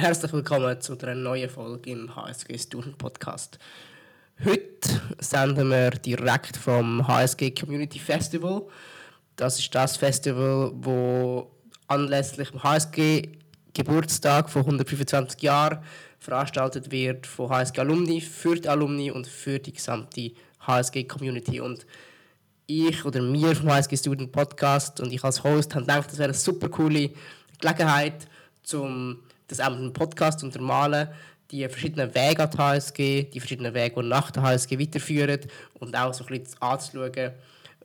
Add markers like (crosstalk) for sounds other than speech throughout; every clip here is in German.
Herzlich willkommen zu einer neuen Folge im HSG Student Podcast. Heute senden wir direkt vom HSG Community Festival. Das ist das Festival, wo anlässlich dem HSG Geburtstag von 125 Jahren veranstaltet wird von HSG Alumni für die Alumni und für die gesamte HSG Community. Und ich oder wir vom HSG Student Podcast und ich als Host haben gedacht, das wäre eine super coole Gelegenheit, um das mit einem Podcast untermalen, die verschiedenen Wege an die HSG, die verschiedenen Wege, die nach der HSG weiterführen und auch so ein bisschen anzuschauen,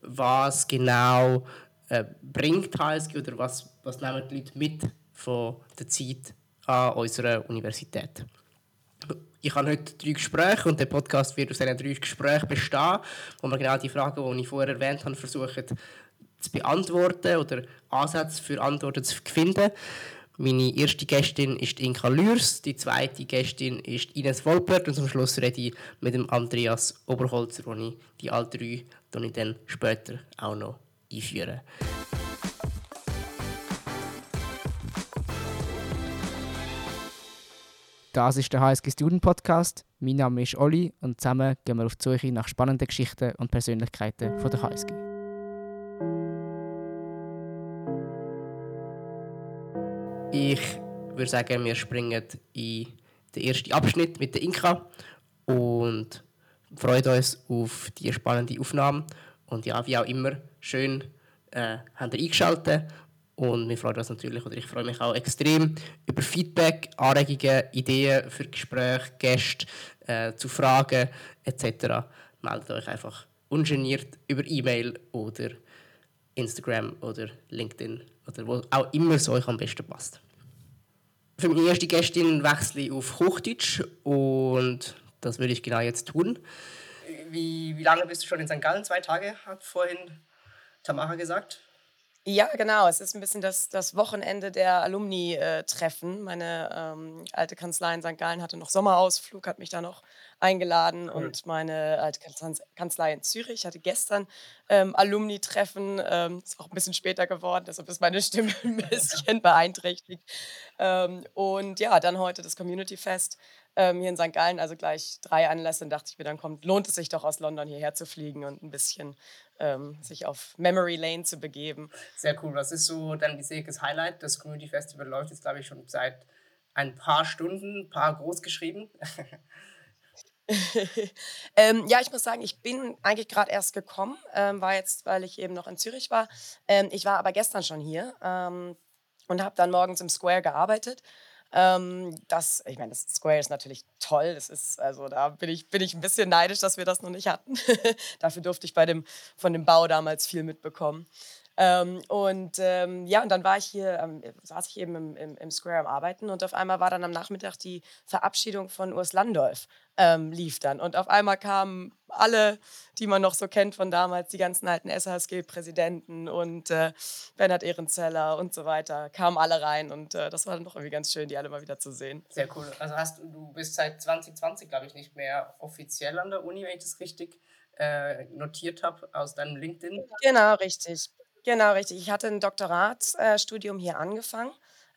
was genau äh, bringt HSG oder was, was nehmen die Leute mit von der Zeit an unserer Universität. Ich habe heute drei Gespräche und der Podcast wird aus diesen drei Gesprächen bestehen, wo wir genau die Fragen, die ich vorher erwähnt habe, versuchen zu beantworten oder Ansätze für Antworten zu finden. Meine erste Gästin ist Inka Lürs, die zweite Gästin ist Ines Wolpert und zum Schluss rede ich mit dem Andreas Oberholzer, wo ich die alle drei ich dann später auch noch einführen. Das ist der HSG Student Podcast. Mein Name ist Olli und zusammen gehen wir auf die Suche nach spannenden Geschichten und Persönlichkeiten von der HSG. Ich würde sagen, wir springen in den ersten Abschnitt mit der Inka und freuen uns auf die spannende Aufnahme. Und ja, wie auch immer, schön äh, habt ihr eingeschaltet. Und wir freuen uns natürlich, oder ich freue mich auch extrem über Feedback, Anregungen, Ideen für Gespräche, Gäste, äh, zu Fragen etc. Meldet euch einfach ungeniert über E-Mail oder Instagram oder LinkedIn oder wo auch immer es euch am besten passt. Für meine erste Gästin wechsle ich auf Hochdeutsch und das würde ich genau jetzt tun. Wie, wie lange bist du schon in St. Gallen? Zwei Tage, hat vorhin Tamara gesagt. Ja, genau. Es ist ein bisschen das, das Wochenende der Alumni-Treffen. Meine ähm, alte Kanzlei in St. Gallen hatte noch Sommerausflug, hat mich da noch eingeladen. Cool. Und meine alte Kanzlei in Zürich hatte gestern ähm, Alumni-Treffen. Ähm, ist auch ein bisschen später geworden, deshalb ist meine Stimme (laughs) ein bisschen (laughs) beeinträchtigt. Ähm, und ja, dann heute das Community Fest ähm, hier in St. Gallen, also gleich drei Anlässe. Und dachte ich mir, dann kommt, lohnt es sich doch aus London hierher zu fliegen und ein bisschen ähm, sich auf Memory Lane zu begeben. Sehr cool. Was ist so dein bisheriges Highlight? Das Community Festival läuft jetzt, glaube ich, schon seit ein paar Stunden, ein paar groß geschrieben. (laughs) ähm, ja, ich muss sagen, ich bin eigentlich gerade erst gekommen, ähm, war jetzt, weil ich eben noch in Zürich war. Ähm, ich war aber gestern schon hier ähm, und habe dann morgens im Square gearbeitet ähm, das, ich meine, das Square ist natürlich toll. Das ist, also da bin ich, bin ich ein bisschen neidisch, dass wir das noch nicht hatten. (laughs) Dafür durfte ich bei dem, von dem Bau damals viel mitbekommen. Ähm, und ähm, ja, und dann war ich hier, ähm, saß ich eben im, im, im, Square am Arbeiten und auf einmal war dann am Nachmittag die Verabschiedung von Urs Landolf ähm, lief dann. Und auf einmal kamen alle, die man noch so kennt von damals, die ganzen alten SHSG-Präsidenten und äh, Bernhard Ehrenzeller und so weiter, kamen alle rein und äh, das war dann doch irgendwie ganz schön, die alle mal wieder zu sehen. Sehr cool. Also hast du, du bist seit 2020, glaube ich, nicht mehr offiziell an der Uni, wenn ich das richtig äh, notiert habe aus deinem LinkedIn. Genau, richtig. Genau, richtig. Ich hatte ein Doktoratsstudium hier angefangen,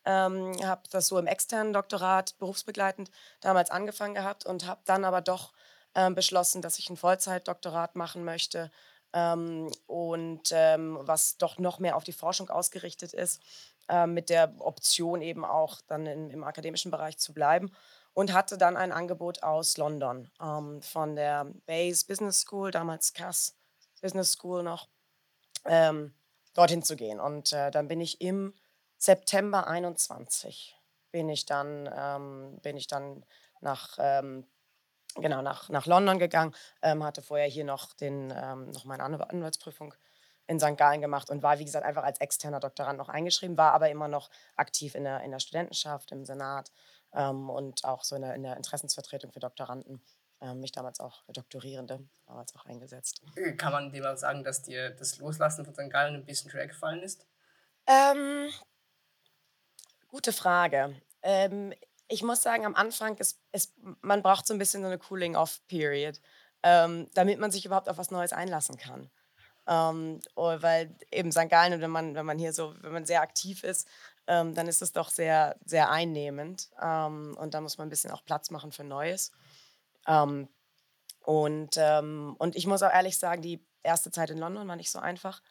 ähm, habe das so im externen Doktorat berufsbegleitend damals angefangen gehabt und habe dann aber doch ähm, beschlossen, dass ich ein Vollzeitdoktorat machen möchte ähm, und ähm, was doch noch mehr auf die Forschung ausgerichtet ist, äh, mit der Option eben auch dann in, im akademischen Bereich zu bleiben und hatte dann ein Angebot aus London ähm, von der Bayes Business School, damals Cass Business School noch. Ähm, dorthin zu gehen. Und äh, dann bin ich im September 21 bin ich dann, ähm, bin ich dann nach, ähm, genau, nach, nach London gegangen, ähm, hatte vorher hier noch, den, ähm, noch meine Anwaltsprüfung in St. Gallen gemacht und war, wie gesagt, einfach als externer Doktorand noch eingeschrieben, war aber immer noch aktiv in der, in der Studentenschaft, im Senat ähm, und auch so in der, in der Interessensvertretung für Doktoranden mich damals auch, Doktorierende, damals auch eingesetzt. Äh, kann man dir mal sagen, dass dir das Loslassen von St. Gallen ein bisschen schwer gefallen ist? Ähm, gute Frage. Ähm, ich muss sagen, am Anfang ist, ist man braucht so ein bisschen so eine Cooling-off-Period, ähm, damit man sich überhaupt auf was Neues einlassen kann. Ähm, oh, weil eben St. Gallen, wenn man, wenn man hier so, wenn man sehr aktiv ist, ähm, dann ist es doch sehr, sehr einnehmend. Ähm, und da muss man ein bisschen auch Platz machen für Neues. Ähm, und, ähm, und ich muss auch ehrlich sagen, die erste Zeit in London war nicht so einfach.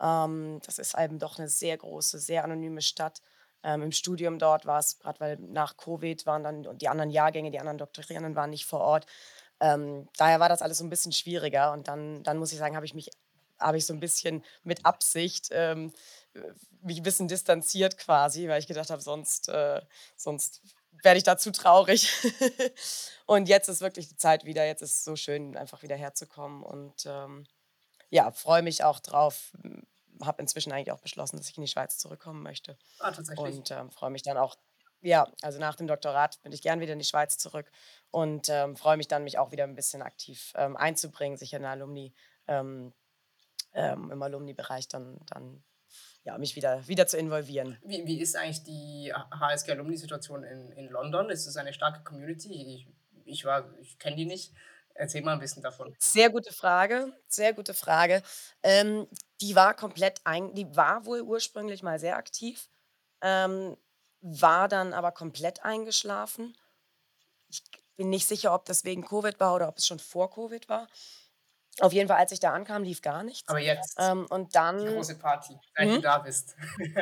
Ähm, das ist eben doch eine sehr große, sehr anonyme Stadt. Ähm, Im Studium dort war es, gerade weil nach Covid waren dann die anderen Jahrgänge, die anderen Doktorierenden waren nicht vor Ort. Ähm, daher war das alles so ein bisschen schwieriger. Und dann, dann muss ich sagen, habe ich mich habe ich so ein bisschen mit Absicht ähm, mich ein bisschen distanziert quasi, weil ich gedacht habe, sonst, äh, sonst werde ich da zu traurig. (laughs) und jetzt ist wirklich die Zeit wieder, jetzt ist es so schön, einfach wieder herzukommen. Und ähm, ja, freue mich auch drauf. Habe inzwischen eigentlich auch beschlossen, dass ich in die Schweiz zurückkommen möchte. Ah, tatsächlich. Und ähm, freue mich dann auch, ja, also nach dem Doktorat bin ich gern wieder in die Schweiz zurück und ähm, freue mich dann, mich auch wieder ein bisschen aktiv ähm, einzubringen, sich in der Alumni, ähm, ähm, im Alumni-Bereich dann, dann ja, mich wieder, wieder zu involvieren. Wie, wie ist eigentlich die HSG-Alumni-Situation in, in London? Ist es eine starke Community? Ich, ich, ich kenne die nicht. Erzähl mal ein bisschen davon. Sehr gute Frage, sehr gute Frage. Ähm, die war komplett ein, die war wohl ursprünglich mal sehr aktiv, ähm, war dann aber komplett eingeschlafen. Ich bin nicht sicher, ob das wegen Covid war oder ob es schon vor Covid war. Auf jeden Fall, als ich da ankam, lief gar nichts. Aber jetzt Ähm, und dann. die große Party, seit du mhm. da bist.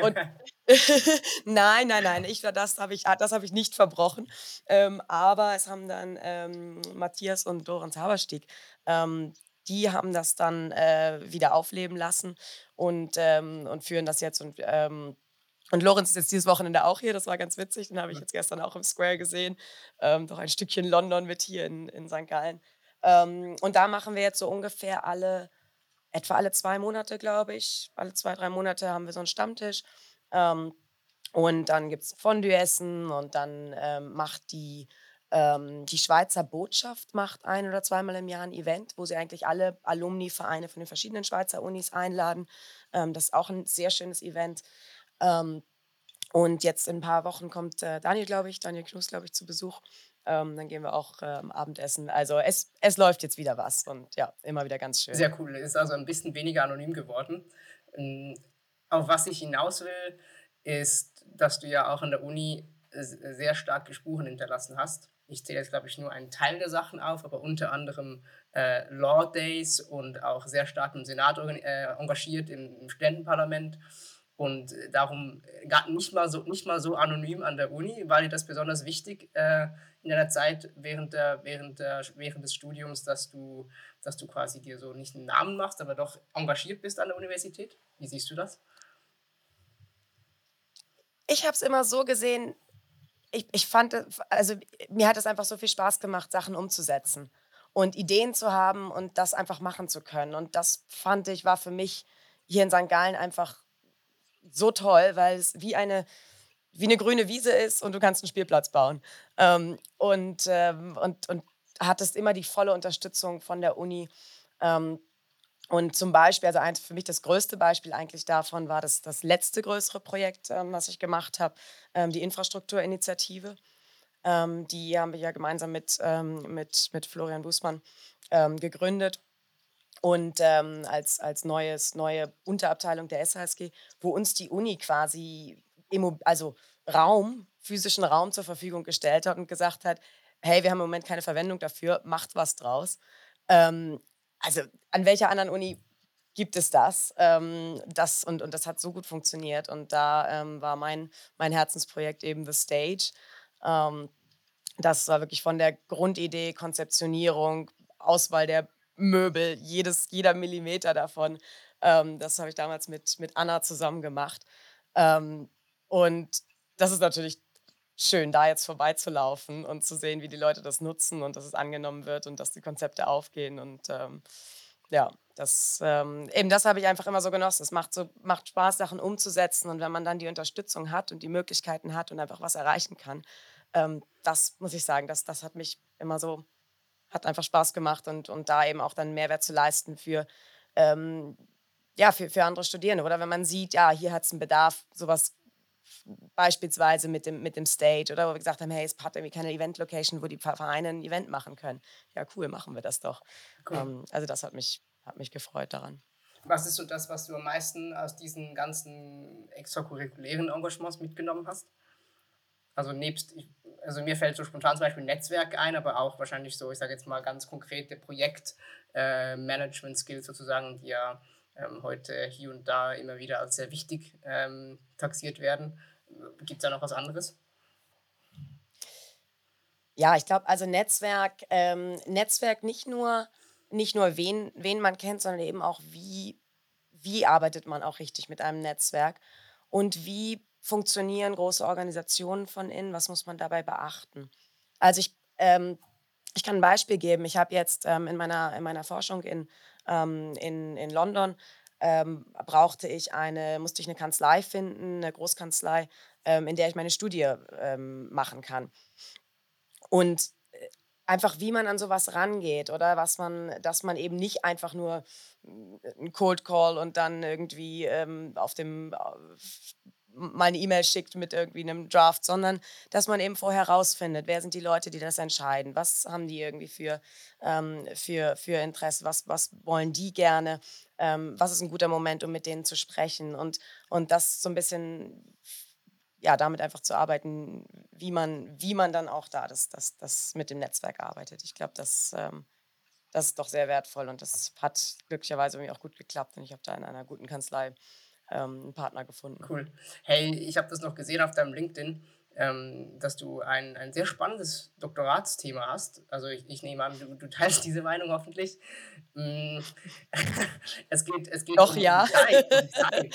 Und (laughs) (laughs) nein, nein, nein, ich, das habe ich, hab ich nicht verbrochen. Ähm, aber es haben dann ähm, Matthias und Lorenz Haberstieg, ähm, die haben das dann äh, wieder aufleben lassen und, ähm, und führen das jetzt. Und, ähm, und Lorenz ist jetzt dieses Wochenende auch hier, das war ganz witzig, den habe ich jetzt gestern auch im Square gesehen. Doch ein Stückchen London mit hier in, in St. Gallen. Ähm, und da machen wir jetzt so ungefähr alle, etwa alle zwei Monate, glaube ich, alle zwei, drei Monate haben wir so einen Stammtisch. Ähm, und dann gibt es Fondue-Essen und dann ähm, macht die, ähm, die Schweizer Botschaft macht ein oder zweimal im Jahr ein Event, wo sie eigentlich alle Alumni-Vereine von den verschiedenen Schweizer Unis einladen. Ähm, das ist auch ein sehr schönes Event. Ähm, und jetzt in ein paar Wochen kommt äh, Daniel, glaube ich, Daniel Knus, glaube ich, zu Besuch. Ähm, dann gehen wir auch ähm, Abendessen. Also es, es läuft jetzt wieder was und ja, immer wieder ganz schön. Sehr cool. Ist also ein bisschen weniger anonym geworden. Ähm, auf was ich hinaus will, ist, dass du ja auch an der Uni sehr starke Spuren hinterlassen hast. Ich zähle jetzt, glaube ich, nur einen Teil der Sachen auf, aber unter anderem äh, Law Days und auch sehr stark im Senat äh, engagiert, im, im Studentenparlament und darum gar nicht mal so, nicht mal so anonym an der Uni. War dir das besonders wichtig, äh, in der Zeit während, der, während, der, während des Studiums, dass du, dass du quasi dir so nicht einen Namen machst, aber doch engagiert bist an der Universität? Wie siehst du das? Ich habe es immer so gesehen, ich, ich fand, also mir hat es einfach so viel Spaß gemacht, Sachen umzusetzen und Ideen zu haben und das einfach machen zu können. Und das fand ich, war für mich hier in St. Gallen einfach so toll, weil es wie eine, wie eine grüne Wiese ist und du kannst einen Spielplatz bauen. Ähm, und, ähm, und, und hattest immer die volle Unterstützung von der Uni. Ähm, und zum Beispiel, also eins für mich das größte Beispiel eigentlich davon war das, das letzte größere Projekt, ähm, was ich gemacht habe, ähm, die Infrastrukturinitiative. Ähm, die haben wir ja gemeinsam mit, mit, mit Florian Bußmann gegründet und ähm, als, als neues, neue Unterabteilung der SHSG, wo uns die Uni quasi also Raum, physischen Raum zur Verfügung gestellt hat und gesagt hat, hey, wir haben im Moment keine Verwendung dafür, macht was draus. Ähm, also an welcher anderen Uni gibt es das? Ähm, das und, und das hat so gut funktioniert. Und da ähm, war mein, mein Herzensprojekt eben The Stage. Ähm, das war wirklich von der Grundidee, Konzeptionierung, Auswahl der Möbel, jedes, jeder Millimeter davon. Ähm, das habe ich damals mit, mit Anna zusammen gemacht. Ähm, und das ist natürlich schön, da jetzt vorbeizulaufen und zu sehen, wie die Leute das nutzen und dass es angenommen wird und dass die Konzepte aufgehen. Und ähm, ja, das, ähm, eben das habe ich einfach immer so genossen. Es macht, so, macht Spaß, Sachen umzusetzen. Und wenn man dann die Unterstützung hat und die Möglichkeiten hat und einfach was erreichen kann, ähm, das muss ich sagen, das, das hat mich immer so, hat einfach Spaß gemacht und, und da eben auch dann Mehrwert zu leisten für, ähm, ja, für, für andere Studierende. Oder wenn man sieht, ja, hier hat es einen Bedarf, sowas beispielsweise mit dem, mit dem Stage oder wo wir gesagt haben, hey, es hat irgendwie keine Event-Location, wo die Vereine ein Event machen können. Ja, cool, machen wir das doch. Cool. Ähm, also das hat mich, hat mich gefreut daran. Was ist so das, was du am meisten aus diesen ganzen extracurriculären Engagements mitgenommen hast? Also nebst, also mir fällt so spontan zum Beispiel Netzwerk ein, aber auch wahrscheinlich so, ich sage jetzt mal ganz konkrete Projektmanagement-Skills äh, sozusagen, die ja ähm, heute hier und da immer wieder als sehr wichtig ähm, taxiert werden. Gibt es da noch was anderes? Ja, ich glaube, also Netzwerk, ähm, Netzwerk nicht nur, nicht nur wen, wen man kennt, sondern eben auch, wie, wie arbeitet man auch richtig mit einem Netzwerk und wie funktionieren große Organisationen von innen, was muss man dabei beachten. Also ich, ähm, ich kann ein Beispiel geben. Ich habe jetzt ähm, in, meiner, in meiner Forschung in, ähm, in, in London ähm, brauchte ich eine, musste ich eine Kanzlei finden, eine Großkanzlei, ähm, in der ich meine Studie ähm, machen kann. Und äh, einfach, wie man an sowas rangeht oder was man, dass man eben nicht einfach nur ein Cold Call und dann irgendwie ähm, auf dem mal eine E-Mail schickt mit irgendwie einem Draft, sondern dass man eben vorher rausfindet, wer sind die Leute, die das entscheiden, was haben die irgendwie für, ähm, für, für Interesse, was, was wollen die gerne, ähm, was ist ein guter Moment, um mit denen zu sprechen? Und, und das so ein bisschen ja, damit einfach zu arbeiten, wie man, wie man dann auch da das, das, das mit dem Netzwerk arbeitet. Ich glaube, das, ähm, das ist doch sehr wertvoll und das hat glücklicherweise irgendwie auch gut geklappt und ich habe da in einer guten Kanzlei ähm, einen Partner gefunden. Cool. Hey, ich habe das noch gesehen auf deinem LinkedIn, ähm, dass du ein, ein sehr spannendes Doktoratsthema hast. Also ich, ich nehme an, du, du teilst diese Meinung hoffentlich. Mm, (laughs) es geht, es geht Doch, um ja. Zeit, Zeit.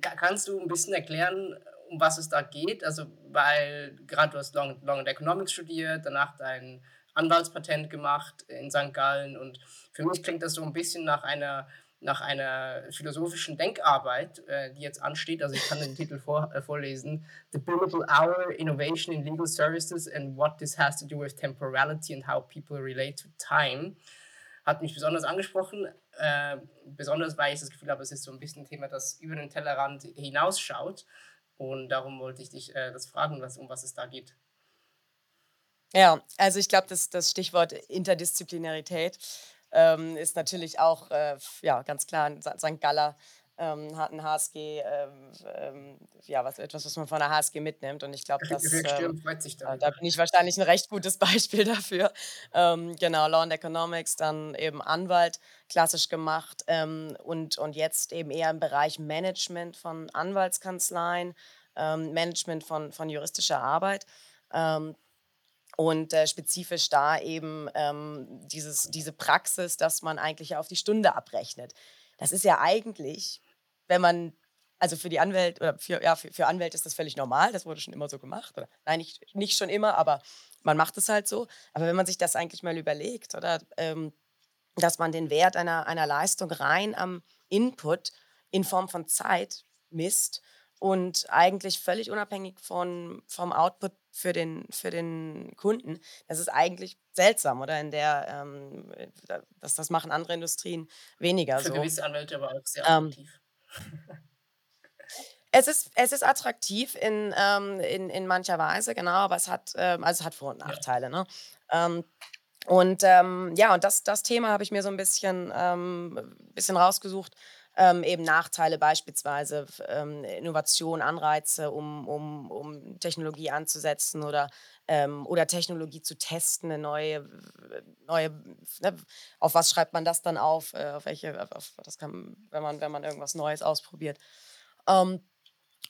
(laughs) Kannst du ein bisschen erklären, um was es da geht? Also, weil gerade du hast Long, Long Economics studiert, danach dein Anwaltspatent gemacht in St. Gallen und für mich klingt das so ein bisschen nach einer nach einer philosophischen Denkarbeit, äh, die jetzt ansteht. Also ich kann den Titel vor, äh, vorlesen. The Billable Hour, Innovation in Legal Services and What This Has to Do with Temporality and How People Relate to Time. Hat mich besonders angesprochen, äh, besonders weil ich das Gefühl habe, es ist so ein bisschen ein Thema, das über den Tellerrand hinausschaut. Und darum wollte ich dich äh, das fragen, was, um was es da geht. Ja, also ich glaube, das, das Stichwort Interdisziplinarität ähm, ist natürlich auch äh, ja, ganz klar St. Galler ähm, hat ein HSG, ähm, ähm, ja, was, etwas, was man von der HSG mitnimmt. Und ich glaube, dass ähm, da bin ich wahrscheinlich ein recht gutes (laughs) Beispiel dafür. Ähm, genau, Law and Economics, dann eben Anwalt, klassisch gemacht ähm, und, und jetzt eben eher im Bereich Management von Anwaltskanzleien, ähm, Management von, von juristischer Arbeit. Ähm, und äh, spezifisch da eben ähm, dieses, diese Praxis, dass man eigentlich auf die Stunde abrechnet. Das ist ja eigentlich, wenn man, also für die Anwälte, oder für, ja, für, für Anwälte ist das völlig normal, das wurde schon immer so gemacht. Oder, nein, nicht, nicht schon immer, aber man macht es halt so. Aber wenn man sich das eigentlich mal überlegt, oder ähm, dass man den Wert einer, einer Leistung rein am Input in Form von Zeit misst und eigentlich völlig unabhängig von, vom Output für den, für den Kunden. Das ist eigentlich seltsam, oder? In der, ähm, das, das machen andere Industrien weniger für so. gewisse Anwälte aber auch sehr ähm, attraktiv. Es ist, es ist attraktiv in, ähm, in, in mancher Weise, genau, aber es hat, ähm, also es hat Vor- und Nachteile. Ja. Ne? Ähm, und ähm, ja, und das, das Thema habe ich mir so ein bisschen, ähm, bisschen rausgesucht, ähm, eben Nachteile beispielsweise, ähm, Innovation, Anreize, um, um, um Technologie anzusetzen oder, ähm, oder Technologie zu testen, eine neue, neue ne, auf was schreibt man das dann auf, äh, auf welche, auf, das kann, wenn man, wenn man irgendwas Neues ausprobiert. Ähm,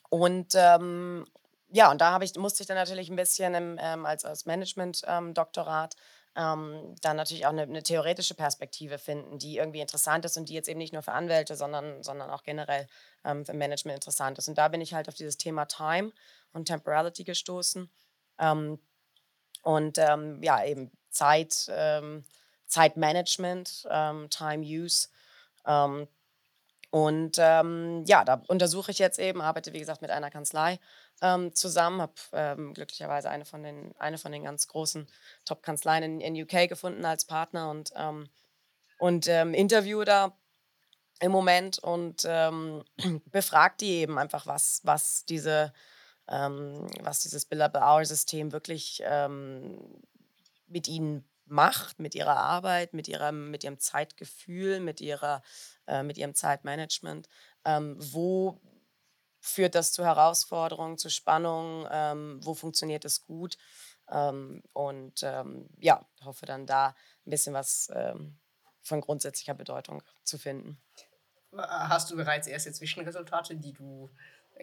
und ähm, ja, und da ich, musste ich dann natürlich ein bisschen im, ähm, als, als Management-Doktorat ähm, dann natürlich auch eine, eine, theoretische Perspektive finden, die irgendwie interessant ist und die jetzt eben nicht nur für Anwälte, sondern, sondern auch generell ähm, für Management interessant ist. Und da bin ich halt auf dieses Thema Time und Temporality gestoßen. Ähm, und ähm, ja, eben Zeit, ähm, Zeitmanagement, ähm, Time Use. und ja, da untersuche ich jetzt eben, arbeite wie gesagt mit einer Kanzlei ähm, zusammen, habe ähm, glücklicherweise eine von den, eine von den ganz großen Top-Kanzleien in, in UK gefunden als Partner und, ähm, und ähm, interview da im Moment und ähm, (clears throat) befragt die eben einfach, was, was diese ähm, was dieses Billable Hour System wirklich ähm, mit ihnen macht mit ihrer Arbeit, mit, ihrer, mit ihrem Zeitgefühl, mit, ihrer, äh, mit ihrem Zeitmanagement. Ähm, wo führt das zu Herausforderungen, zu Spannungen? Ähm, wo funktioniert es gut? Ähm, und ähm, ja, hoffe dann da ein bisschen was ähm, von grundsätzlicher Bedeutung zu finden. Hast du bereits erste Zwischenresultate, die du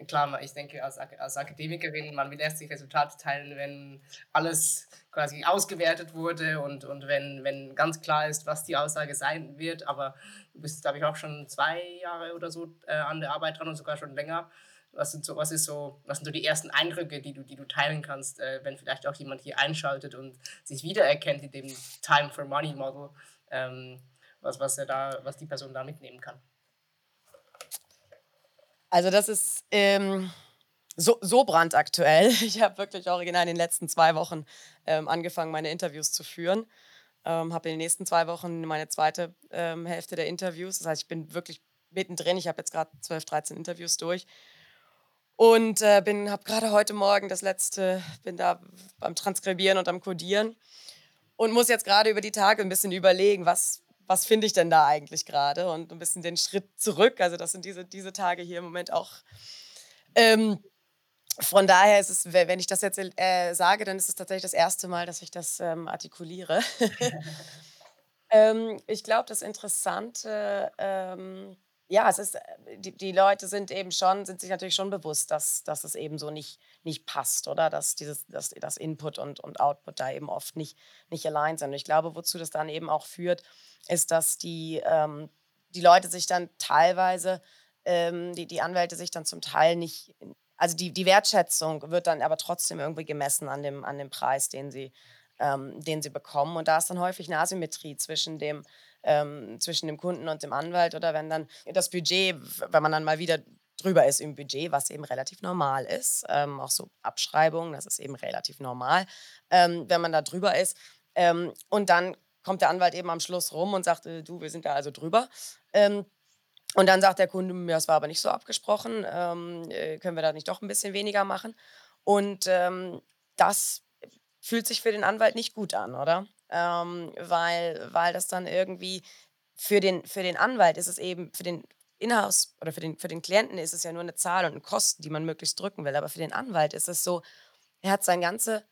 klar, ich denke, als, als Akademikerin, man will erst die Resultate teilen, wenn alles quasi ausgewertet wurde und, und wenn, wenn ganz klar ist, was die Aussage sein wird. Aber du bist, glaube ich, auch schon zwei Jahre oder so äh, an der Arbeit dran und sogar schon länger. Was sind so, was ist so, was sind so die ersten Eindrücke, die du, die du teilen kannst, äh, wenn vielleicht auch jemand hier einschaltet und sich wiedererkennt in dem Time for Money Model, ähm, was, was er da, was die Person da mitnehmen kann? Also das ist ähm, so, so brandaktuell. (laughs) Ich habe wirklich original in den letzten zwei Wochen ähm, angefangen, meine Interviews zu führen. Ähm, habe in den nächsten zwei Wochen meine zweite ähm, Hälfte der Interviews. Das heißt, ich bin wirklich mittendrin. Ich habe jetzt gerade 12, 13 Interviews durch. Und äh, habe gerade heute Morgen das letzte, bin da beim Transkribieren und am Codieren und muss jetzt gerade über die Tage ein bisschen überlegen, was, was finde ich denn da eigentlich gerade und ein bisschen den Schritt zurück. Also das sind diese, diese Tage hier im Moment auch. Ähm, von daher ist es, wenn ich das jetzt äh, sage, dann ist es tatsächlich das erste Mal, dass ich das ähm, artikuliere. (laughs) (laughs) ähm, ich glaube, das Interessante, ähm, ja, es ist, die, die, Leute sind eben schon, sind sich natürlich schon bewusst, dass, dass es eben so nicht, nicht passt, oder? Dass dieses, dass, dass Input und, und Output da eben oft nicht, nicht allein sind. Und ich glaube, wozu das dann eben auch führt, ist, dass die, ähm, die Leute sich dann teilweise, ähm, die, die Anwälte sich dann zum Teil nicht, also die, die Wertschätzung wird dann aber trotzdem irgendwie gemessen an dem, an dem Preis, den sie, ähm, den sie bekommen. Und da ist dann häufig eine Asymmetrie zwischen dem, ähm, zwischen dem Kunden und dem Anwalt oder wenn dann das Budget, wenn man dann mal wieder drüber ist im Budget, was eben relativ normal ist, ähm, auch so Abschreibungen, das ist eben relativ normal, ähm, wenn man da drüber ist. Ähm, und dann kommt der Anwalt eben am Schluss rum und sagt, äh, du, wir sind da also drüber. Ähm, und dann sagt der Kunde, ja, das war aber nicht so abgesprochen, ähm, äh, können wir da nicht doch ein bisschen weniger machen? Und das fühlt sich für den Anwalt nicht gut an, oder? Ähm, weil, weil das dann irgendwie für den, für den Anwalt ist es eben, für den Inhouse oder für den, für den Klienten ist es ja nur eine Zahl und eine Kosten, die man möglichst drücken will. Aber für den Anwalt ist es so, er hat sein ganze,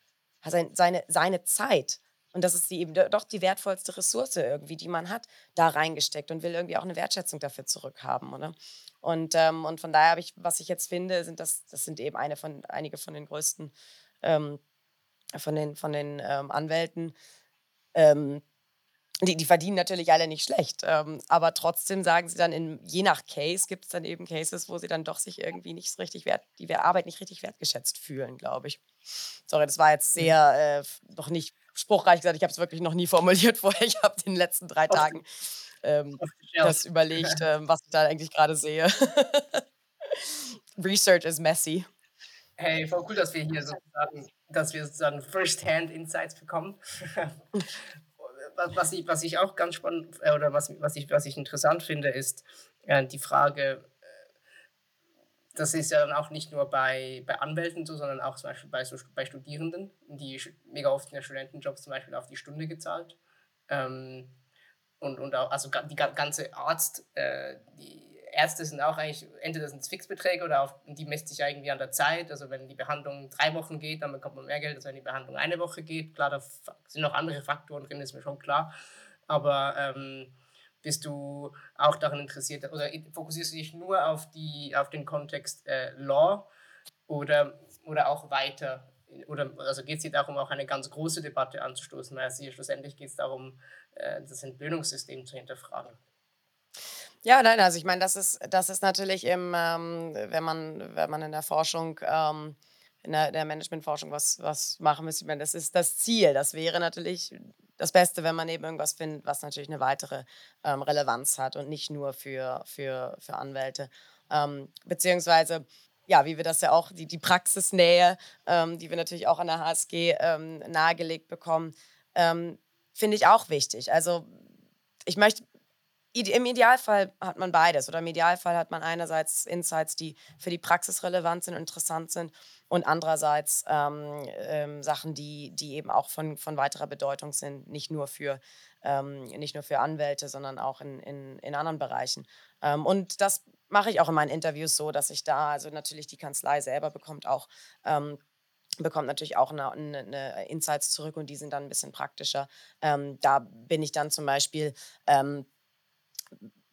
sein, seine, seine Zeit und das ist die eben doch die wertvollste Ressource irgendwie, die man hat, da reingesteckt und will irgendwie auch eine Wertschätzung dafür zurückhaben, oder? Und, ähm, und von daher habe ich, was ich jetzt finde, sind das, das sind eben eine von, einige von den größten, ähm, von den, von den ähm, Anwälten, ähm, die, die verdienen natürlich alle nicht schlecht, ähm, aber trotzdem sagen sie dann, in, je nach Case gibt es dann eben Cases, wo sie dann doch sich irgendwie nicht so richtig wert, die Arbeit nicht richtig wertgeschätzt fühlen, glaube ich. Sorry, das war jetzt sehr äh, noch nicht spruchreich gesagt, ich habe es wirklich noch nie formuliert (laughs) vorher. Ich habe in den letzten drei Tagen ähm, das überlegt, (laughs) ähm, was ich da eigentlich gerade sehe. (laughs) Research is messy. Hey, voll cool, dass wir hier sozusagen, dass wir sozusagen First-Hand-Insights bekommen. (laughs) was, ich, was ich auch ganz spannend äh, oder was, was, ich, was ich interessant finde, ist äh, die Frage, das ist ja dann auch nicht nur bei, bei Anwälten so, sondern auch zum Beispiel bei, so, bei Studierenden, die mega oft in der Studentenjobs zum Beispiel auf die Stunde gezahlt. Ähm, und, und auch, also die ganze Arzt, äh, die Ärzte sind auch eigentlich, entweder sind es Fixbeträge oder auch, die misst sich irgendwie an der Zeit. Also wenn die Behandlung drei Wochen geht, dann bekommt man mehr Geld, als wenn die Behandlung eine Woche geht. Klar, da sind noch andere Faktoren drin, ist mir schon klar. Aber ähm, bist du auch daran interessiert oder fokussierst du dich nur auf, die, auf den Kontext äh, Law oder, oder auch weiter? Oder also geht es dir darum, auch eine ganz große Debatte anzustoßen, es hier schlussendlich geht es darum, äh, das Entbildungssystem zu hinterfragen. Ja, nein, also ich meine, das ist, das ist natürlich im, ähm, wenn man, wenn man in der Forschung, ähm, in der, der Managementforschung was, was machen müsste, ich meine, das ist das Ziel. Das wäre natürlich das Beste, wenn man eben irgendwas findet, was natürlich eine weitere ähm, Relevanz hat und nicht nur für, für, für Anwälte. Ähm, beziehungsweise, ja, wie wir das ja auch, die, die Praxisnähe, ähm, die wir natürlich auch an der HSG ähm, nahegelegt bekommen, ähm, finde ich auch wichtig. Also ich möchte Im Idealfall hat man beides. Oder im Idealfall hat man einerseits Insights, die für die Praxis relevant sind interessant sind und andererseits ähm, ähm, Sachen, die, die eben auch von, von weiterer Bedeutung sind, nicht nur für, ähm, nicht nur für Anwälte, sondern auch in, in, in anderen Bereichen. Ähm, und das mache ich auch in meinen Interviews so, dass ich da, also natürlich die Kanzlei selber bekommt auch ähm, bekommt natürlich auch eine, eine, Insights zurück und die sind dann ein bisschen praktischer. Ähm, da bin ich dann zum Beispiel ähm,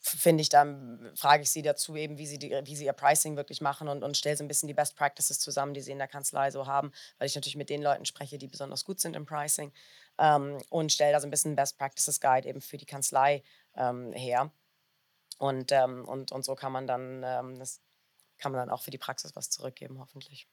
finde ich dann, frage ich sie dazu eben, wie sie, die, wie sie ihr Pricing wirklich machen und, und stelle so ein bisschen die Best Practices zusammen, die sie in der Kanzlei so haben, weil ich natürlich mit den Leuten spreche, die besonders gut sind im Pricing ähm, und stelle da so ein bisschen Best Practices Guide eben für die Kanzlei ähm, her. Und, ähm, und, und so kann man dann, ähm, das kann man dann auch für die Praxis was zurückgeben, hoffentlich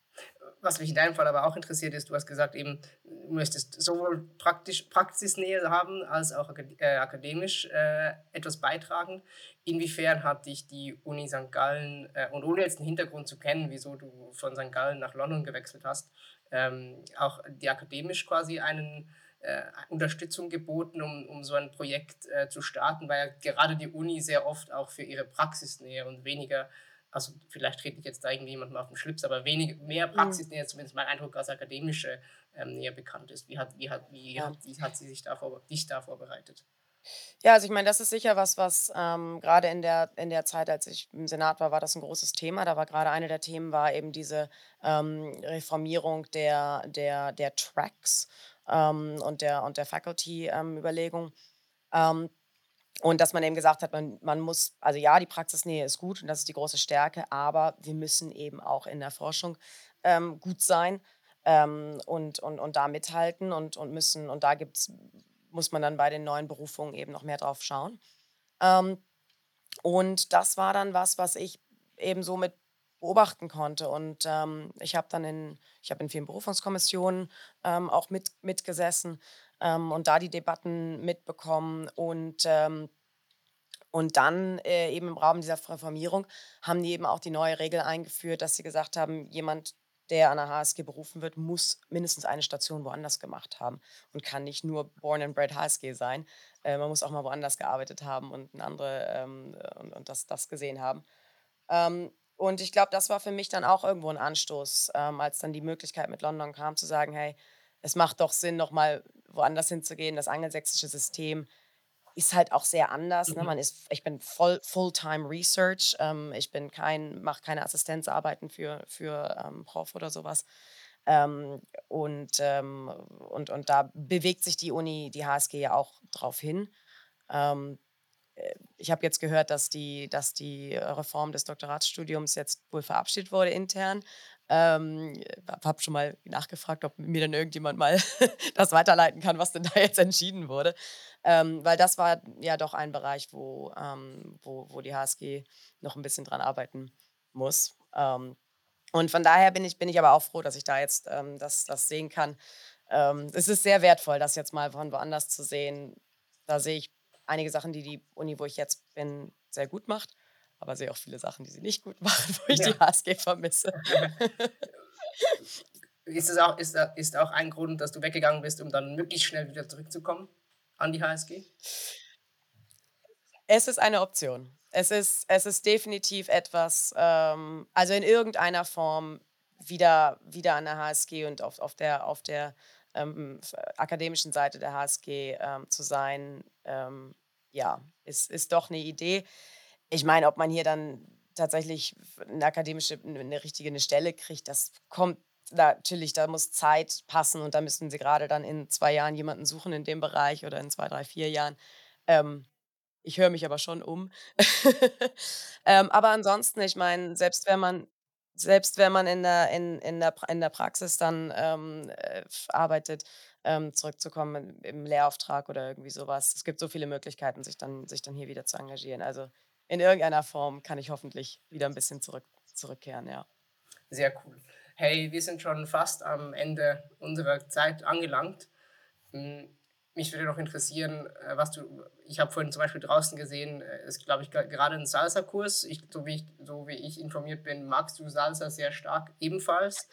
was mich in deinem Fall aber auch interessiert ist, du hast gesagt, eben, du möchtest sowohl praktisch, Praxisnähe haben als auch äh, akademisch äh, etwas beitragen. Inwiefern hat dich die Uni St. Gallen, äh, und ohne jetzt den Hintergrund zu kennen, wieso du von St. Gallen nach London gewechselt hast, ähm, auch die akademisch quasi einen äh, Unterstützung geboten, um, um so ein Projekt äh, zu starten, weil ja gerade die Uni sehr oft auch für ihre Praxisnähe und weniger also vielleicht trete ich jetzt da irgendwie jemandem auf den Schlips, aber wenig, mehr mhm. Praxisnähe, mhm. zumindest mein Eindruck als akademische ähm, Nähe bekannt ist. Wie hat, wie hat, wie, ja. hat, wie hat sie sich da vor, dich da vorbereitet? Ja, also ich meine, das ist sicher was, was ähm, gerade in der, in der Zeit, als ich im Senat war, war das ein großes Thema. Da war gerade eine der Themen, war eben diese ähm, Reformierung der, der, der Tracks ähm, und der, und der Faculty-Überlegung. Ähm, und dass man eben gesagt hat, man, man muss, also ja, die Praxisnähe ist gut und das ist die große Stärke, aber wir müssen eben auch in der Forschung ähm, gut sein ähm, und, und, und da mithalten und, und müssen, und da gibt's, muss man dann bei den neuen Berufungen eben noch mehr drauf schauen. Ähm, und das war dann was, was ich eben so mit beobachten konnte. Und ähm, ich habe dann in, ich habe in vielen Berufungskommissionen ähm, auch mit, mitgesessen ähm, und da die Debatten mitbekommen. Und, ähm, und dann äh, eben im Rahmen dieser Reformierung haben die eben auch die neue Regel eingeführt, dass sie gesagt haben, jemand, der an der HSG berufen wird, muss mindestens eine Station woanders gemacht haben und kann nicht nur Born and Bred HSG sein. Äh, man muss auch mal woanders gearbeitet haben und, eine andere, ähm, und, und das, das gesehen haben. Ähm, und ich glaube, das war für mich dann auch irgendwo ein Anstoß, ähm, als dann die Möglichkeit mit London kam, zu sagen, hey, es macht doch Sinn, nochmal woanders hinzugehen. Das angelsächsische System ist halt auch sehr anders. Ne? Mhm. Man ist, ich bin voll, Fulltime Research. Ähm, ich bin kein, mache keine Assistenzarbeiten für, für ähm, Prof oder sowas. Ähm, und, ähm, und, und da bewegt sich die Uni, die HSG ja auch drauf hin. Ähm, äh, ich habe jetzt gehört, dass die, dass die Reform des Doktoratsstudiums jetzt wohl verabschiedet wurde intern. Ähm, habe schon mal nachgefragt, ob mir dann irgendjemand mal (laughs) das weiterleiten kann, was denn da jetzt entschieden wurde. Ähm, weil das war ja doch ein Bereich, wo, ähm, wo, wo die HSG noch ein bisschen dran arbeiten muss. Ähm, und von daher bin ich, bin ich aber auch froh, dass ich da jetzt ähm, das, das sehen kann. Ähm, es ist sehr wertvoll, das jetzt mal von woanders zu sehen. Da sehe ich einige Sachen, die die Uni, wo ich jetzt bin, sehr gut macht aber sehe auch viele Sachen, die sie nicht gut (laughs) machen, wo ich ja. die HSG vermisse. (laughs) ist, das auch, ist, ist auch ein Grund, dass du weggegangen bist, um dann möglichst schnell wieder zurückzukommen an die HSG? Es ist eine Option. Es ist, es ist definitiv etwas, ähm, also in irgendeiner Form wieder, wieder an der HSG und auf, auf der, auf der ähm, akademischen Seite der HSG ähm, zu sein, ähm, ja, ist, ist doch eine Idee ich meine, ob man hier dann tatsächlich eine akademische, eine richtige eine Stelle kriegt, das kommt natürlich, da muss Zeit passen und da müssen sie gerade dann in zwei Jahren jemanden suchen in dem Bereich oder in zwei, drei, vier Jahren. Ähm, ich höre mich aber schon um. (laughs) ähm, aber ansonsten, ich meine, selbst wenn man, selbst wenn man in der, in, in der, in der Praxis dann ähm, äh, arbeitet, ähm, zurückzukommen im Lehrauftrag oder irgendwie sowas. Es gibt so viele Möglichkeiten, sich dann, sich dann hier wieder zu engagieren. Also in irgendeiner Form kann ich hoffentlich wieder ein bisschen zurück, zurückkehren, ja. Sehr cool. Hey, wir sind schon fast am Ende unserer Zeit angelangt. Hm, mich würde noch interessieren, äh, was du, ich habe vorhin zum Beispiel draußen gesehen, äh, ist glaube ich gerade ein Salsa-Kurs. So, wie ich, so wie ich informiert bin, magst du Salsa sehr stark ebenfalls.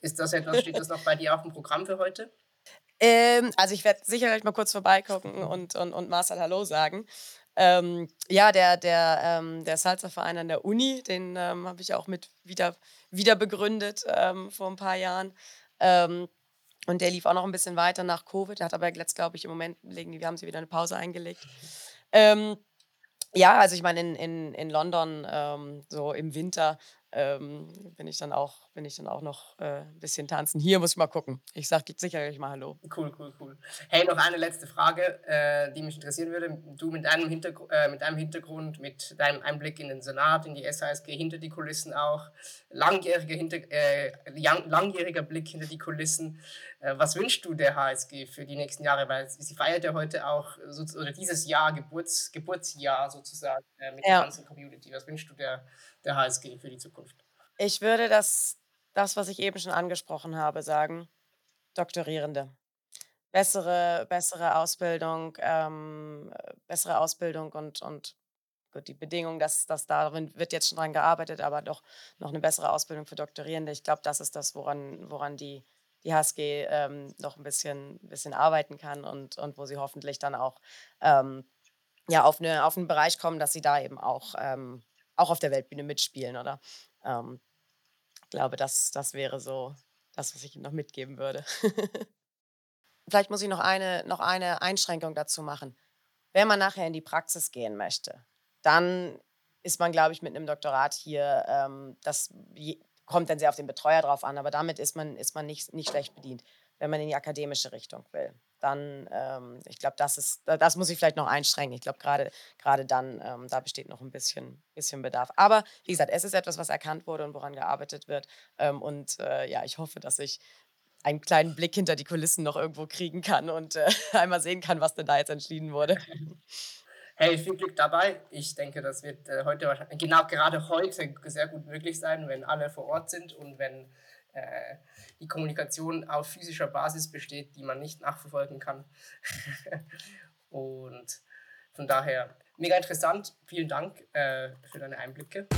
Ist das etwas, steht das noch bei dir auf dem Programm für heute? Ähm, also ich werde sicher gleich mal kurz vorbeigucken und, und, und Marcel Hallo sagen. Ähm, ja, der, der, ähm, der Salsa-Verein an der Uni, den ähm, habe ich auch mit wieder, wieder begründet ähm, vor ein paar Jahren. Ähm, und der lief auch noch ein bisschen weiter nach Covid. Der hat aber jetzt, glaube ich, im Moment legen wir haben sie wieder eine Pause eingelegt. Ähm, ja, also ich meine, in, in, in London, so im Winter, ähm, bin ich dann auch, bin ich dann auch noch äh, ein bisschen tanzen. Hier muss ich mal gucken. Ich sage sicherlich mal Hallo. Cool, cool, cool. Hey, noch eine letzte Frage, äh, die mich interessieren würde. Du mit deinem, Hintergr äh, mit deinem Hintergrund, mit deinem Einblick in den Senat, in die SASG, hinter die Kulissen auch, langjähriger, hinter, äh, langjähriger Blick hinter die Kulissen. Äh, was wünschst du der HSG für die nächsten Jahre? Weil sie feiert ja heute auch, so, oder dieses Jahr, Geburts, Geburtsjahr sozusagen äh, mit ja. der ganzen Community. Was wünschst du der der HSG für die Zukunft? Ich würde das, das, was ich eben schon angesprochen habe, sagen. Doktorierende. Bessere, bessere Ausbildung, ähm, bessere Ausbildung und, und gut, die Bedingung, dass, dass darin wird jetzt schon dran gearbeitet, aber doch noch eine bessere Ausbildung für Doktorierende. Ich glaube, das ist das, woran, woran die, die HSG ähm, noch ein bisschen, bisschen arbeiten kann und, und wo sie hoffentlich dann auch ähm, ja, auf, eine, auf einen Bereich kommen, dass sie da eben auch ähm, auch auf der Weltbühne mitspielen, oder? Ähm, ich glaube, das, das wäre so das, was ich Ihnen noch mitgeben würde. (laughs) Vielleicht muss ich noch eine, noch eine Einschränkung dazu machen. Wenn man nachher in die Praxis gehen möchte, dann ist man, glaube ich, mit einem Doktorat hier, ähm, das kommt dann sehr auf den Betreuer drauf an, aber damit ist man, ist man nicht, nicht schlecht bedient, wenn man in die akademische Richtung will dann, ähm, ich glaube, das ist, das muss ich vielleicht noch einstrengen. Ich glaube, gerade gerade dann, ähm, da besteht noch ein bisschen, bisschen Bedarf. Aber wie gesagt, es ist etwas, was erkannt wurde und woran gearbeitet wird. Ähm, und äh, ja, ich hoffe, dass ich einen kleinen Blick hinter die Kulissen noch irgendwo kriegen kann und äh, (laughs) einmal sehen kann, was denn da jetzt entschieden wurde. (laughs) Hey, viel Glück dabei. Ich denke, das wird äh, heute genau gerade heute sehr gut möglich sein, wenn alle vor Ort sind und wenn äh, die Kommunikation auf physischer Basis besteht, die man nicht nachverfolgen kann. (laughs) und von daher mega interessant. Vielen Dank äh, für deine Einblicke.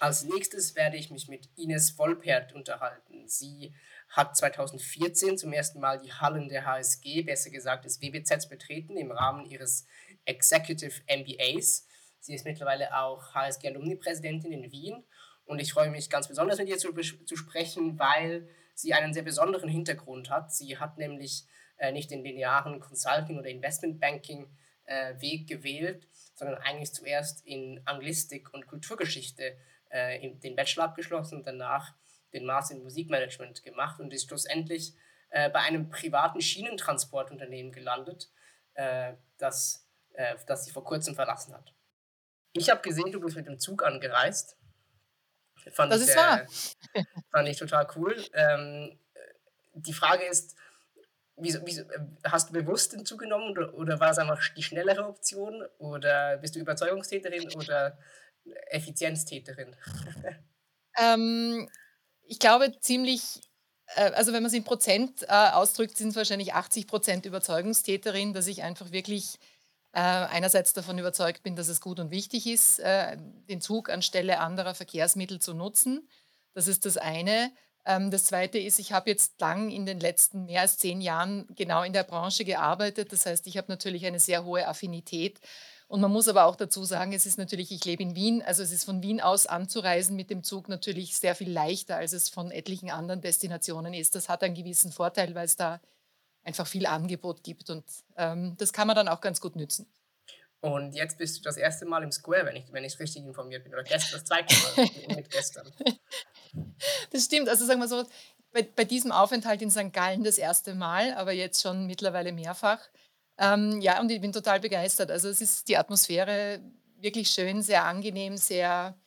Als nächstes werde ich mich mit Ines Volpert unterhalten. Sie hat 2014 zum ersten Mal die Hallen der HSG, besser gesagt des WBZ, betreten im Rahmen ihres Executive MBAs Sie ist mittlerweile auch HSG Alumni-Präsidentin in Wien und ich freue mich ganz besonders mit ihr zu, zu sprechen, weil sie einen sehr besonderen Hintergrund hat. Sie hat nämlich äh, nicht den linearen Consulting- oder Investmentbanking-Weg äh, gewählt, sondern eigentlich zuerst in Anglistik und Kulturgeschichte äh, den Bachelor abgeschlossen und danach den Master in Musikmanagement gemacht und ist schlussendlich äh, bei einem privaten Schienentransportunternehmen gelandet, äh, das, äh, das sie vor kurzem verlassen hat. Ich habe gesehen, du bist mit dem Zug angereist. Fand das ich, ist wahr. (laughs) fand ich total cool. Ähm, die Frage ist, wieso, wieso, hast du bewusst den Zug genommen oder, oder war es einfach die schnellere Option oder bist du Überzeugungstäterin oder Effizienztäterin? (laughs) ähm, ich glaube ziemlich, äh, also wenn man es in Prozent äh, ausdrückt, sind es wahrscheinlich 80 Prozent Überzeugungstäterin, dass ich einfach wirklich äh, einerseits davon überzeugt bin, dass es gut und wichtig ist, äh, den Zug anstelle anderer Verkehrsmittel zu nutzen. Das ist das eine. Ähm, das zweite ist, ich habe jetzt lang in den letzten mehr als zehn Jahren genau in der Branche gearbeitet. Das heißt, ich habe natürlich eine sehr hohe Affinität. Und man muss aber auch dazu sagen, es ist natürlich, ich lebe in Wien, also es ist von Wien aus anzureisen mit dem Zug natürlich sehr viel leichter, als es von etlichen anderen Destinationen ist. Das hat einen gewissen Vorteil, weil es da einfach viel Angebot gibt und ähm, das kann man dann auch ganz gut nützen. Und jetzt bist du das erste Mal im Square, wenn ich, wenn ich richtig informiert bin, oder gestern, das zweite Mal (laughs) mit gestern. Das stimmt, also sagen wir so, bei, bei, diesem Aufenthalt in St. Gallen das erste Mal, aber jetzt schon mittlerweile mehrfach. Ähm, ja, und ich bin total begeistert. Also es ist die Atmosphäre wirklich schön, sehr angenehm, sehr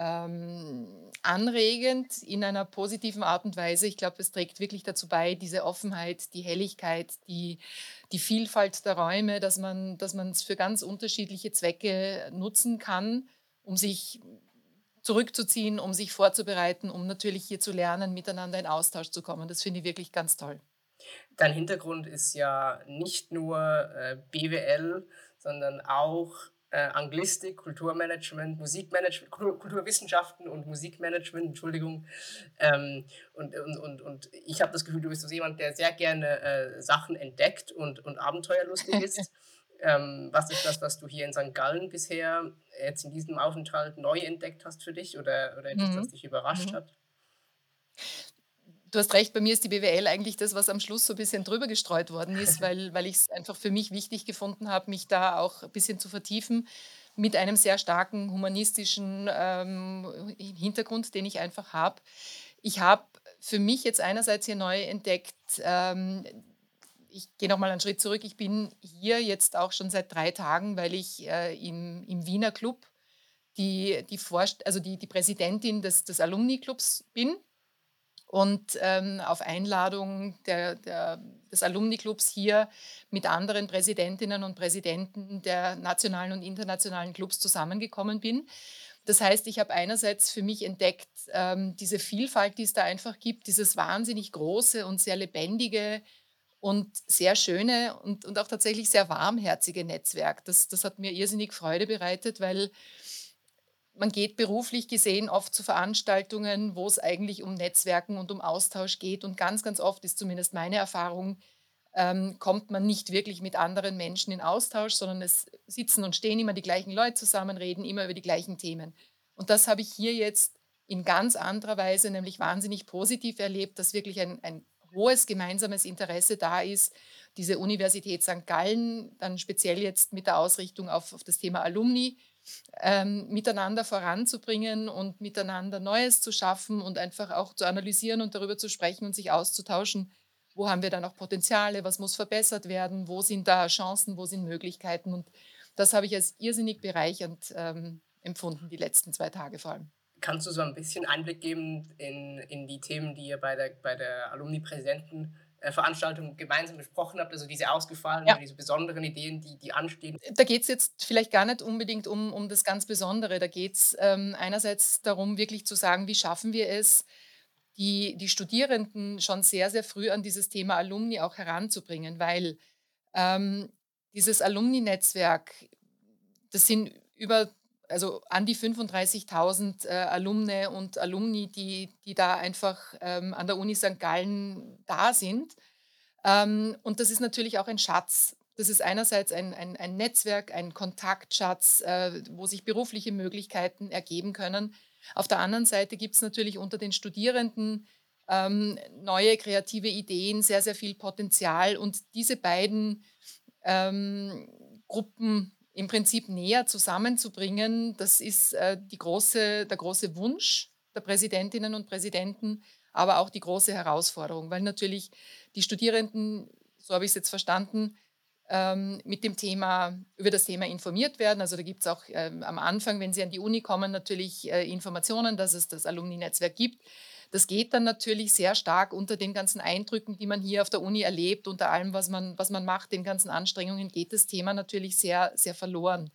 ähm, anregend in einer positiven Art und Weise. Ich glaube, es trägt wirklich dazu bei, diese Offenheit, die Helligkeit, die, die Vielfalt der Räume, dass man es für ganz unterschiedliche Zwecke nutzen kann, um sich zurückzuziehen, um sich vorzubereiten, um natürlich hier zu lernen, miteinander in Austausch zu kommen. Das finde ich wirklich ganz toll. Dein Hintergrund ist ja nicht nur äh, BWL, sondern auch äh, Anglistik, Kulturmanagement, Musikmanagement, Kulturwissenschaften und Musikmanagement, Entschuldigung. Ähm, und, und, und, und ich habe das Gefühl, du bist so jemand, der sehr gerne äh, Sachen entdeckt und, und abenteuerlustig (laughs) ist. ähm, was ist das, was du hier in St. Gallen bisher jetzt in diesem Aufenthalt neu entdeckt hast für dich oder, oder etwas, mhm. das dich überrascht mhm. hat? Du hast recht, bei mir ist die BWL eigentlich das, was am Schluss so ein bisschen drüber gestreut worden ist, (laughs) weil, weil ich es einfach für mich wichtig gefunden habe, mich da auch ein bisschen zu vertiefen mit einem sehr starken humanistischen ähm, Hintergrund, den ich einfach habe. Ich habe für mich jetzt einerseits hier neu entdeckt, ähm, ich gehe nochmal einen Schritt zurück, ich bin hier jetzt auch schon seit drei Tagen, weil ich äh, im, im Wiener Club die, die, Vorst also die, die Präsidentin des, des Alumni-Clubs bin und ähm, auf Einladung der, der, des Alumni-Clubs hier mit anderen Präsidentinnen und Präsidenten der nationalen und internationalen Clubs zusammengekommen bin. Das heißt, ich habe einerseits für mich entdeckt, ähm, diese Vielfalt, die es da einfach gibt, dieses wahnsinnig große und sehr lebendige und sehr schöne und, und auch tatsächlich sehr warmherzige Netzwerk. Das, das hat mir irrsinnig Freude bereitet, weil man geht beruflich gesehen oft zu Veranstaltungen, wo es eigentlich um Netzwerken und um Austausch geht. Und ganz, ganz oft ist zumindest meine Erfahrung, ähm, kommt man nicht wirklich mit anderen Menschen in Austausch, sondern es sitzen und stehen immer die gleichen Leute zusammen, reden immer über die gleichen Themen. Und das habe ich hier jetzt in ganz anderer Weise, nämlich wahnsinnig positiv erlebt, dass wirklich ein, ein hohes gemeinsames Interesse da ist, diese Universität St. Gallen, dann speziell jetzt mit der Ausrichtung auf, auf das Thema Alumni, ähm, miteinander voranzubringen und miteinander Neues zu schaffen und einfach auch zu analysieren und darüber zu sprechen und sich auszutauschen, wo haben wir da noch Potenziale, was muss verbessert werden, wo sind da Chancen, wo sind Möglichkeiten. Und das habe ich als irrsinnig bereichernd ähm, empfunden, die letzten zwei Tage vor allem. Kannst du so ein bisschen Einblick geben in, in die Themen, die ihr bei der, bei der Alumni-Präsidenten Veranstaltung gemeinsam besprochen habt, also diese ausgefallenen, ja. diese besonderen Ideen, die, die anstehen? Da geht es jetzt vielleicht gar nicht unbedingt um, um das ganz Besondere. Da geht es ähm, einerseits darum, wirklich zu sagen, wie schaffen wir es, die, die Studierenden schon sehr, sehr früh an dieses Thema Alumni auch heranzubringen, weil ähm, dieses Alumni-Netzwerk, das sind über also an die 35.000 äh, Alumne und Alumni, die, die da einfach ähm, an der Uni St. Gallen da sind. Ähm, und das ist natürlich auch ein Schatz. Das ist einerseits ein, ein, ein Netzwerk, ein Kontaktschatz, äh, wo sich berufliche Möglichkeiten ergeben können. Auf der anderen Seite gibt es natürlich unter den Studierenden ähm, neue kreative Ideen, sehr, sehr viel Potenzial. Und diese beiden ähm, Gruppen im Prinzip näher zusammenzubringen, das ist äh, große, der große Wunsch der Präsidentinnen und Präsidenten, aber auch die große Herausforderung, weil natürlich die Studierenden, so habe ich es jetzt verstanden, ähm, mit dem Thema, über das Thema informiert werden. Also da gibt es auch ähm, am Anfang, wenn sie an die Uni kommen, natürlich äh, Informationen, dass es das Alumni-Netzwerk gibt. Das geht dann natürlich sehr stark unter den ganzen Eindrücken, die man hier auf der Uni erlebt, unter allem, was man, was man macht, den ganzen Anstrengungen, geht das Thema natürlich sehr, sehr verloren.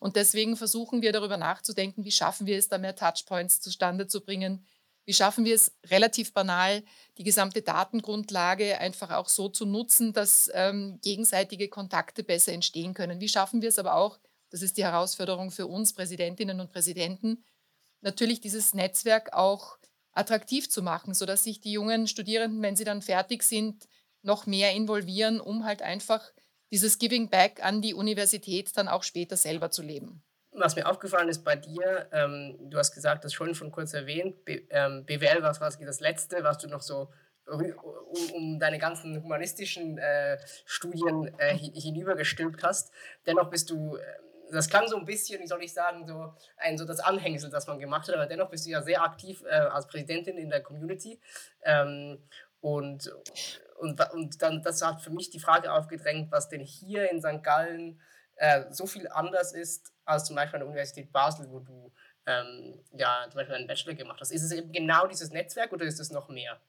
Und deswegen versuchen wir darüber nachzudenken, wie schaffen wir es, da mehr Touchpoints zustande zu bringen. Wie schaffen wir es relativ banal, die gesamte Datengrundlage einfach auch so zu nutzen, dass ähm, gegenseitige Kontakte besser entstehen können? Wie schaffen wir es aber auch, das ist die Herausforderung für uns Präsidentinnen und Präsidenten, natürlich dieses Netzwerk auch attraktiv zu machen, sodass sich die jungen Studierenden, wenn sie dann fertig sind, noch mehr involvieren, um halt einfach dieses Giving Back an die Universität dann auch später selber zu leben. Was mir aufgefallen ist bei dir, ähm, du hast gesagt, das schon schon kurz erwähnt, B, ähm, BWL war quasi das Letzte, was du noch so um, um deine ganzen humanistischen äh, Studien äh, hinübergestülpt hast. Dennoch bist du äh, das klang so ein bisschen, wie soll ich sagen, so ein so das Anhängsel, das man gemacht hat, aber dennoch bist du ja sehr aktiv äh, als Präsidentin in der Community. Ähm, und, und, und dann, das hat für mich die Frage aufgedrängt, was denn hier in St. Gallen äh, so viel anders ist als zum Beispiel an der Universität Basel, wo du ähm, ja zum Beispiel einen Bachelor gemacht hast. Ist es eben genau dieses Netzwerk oder ist es noch mehr?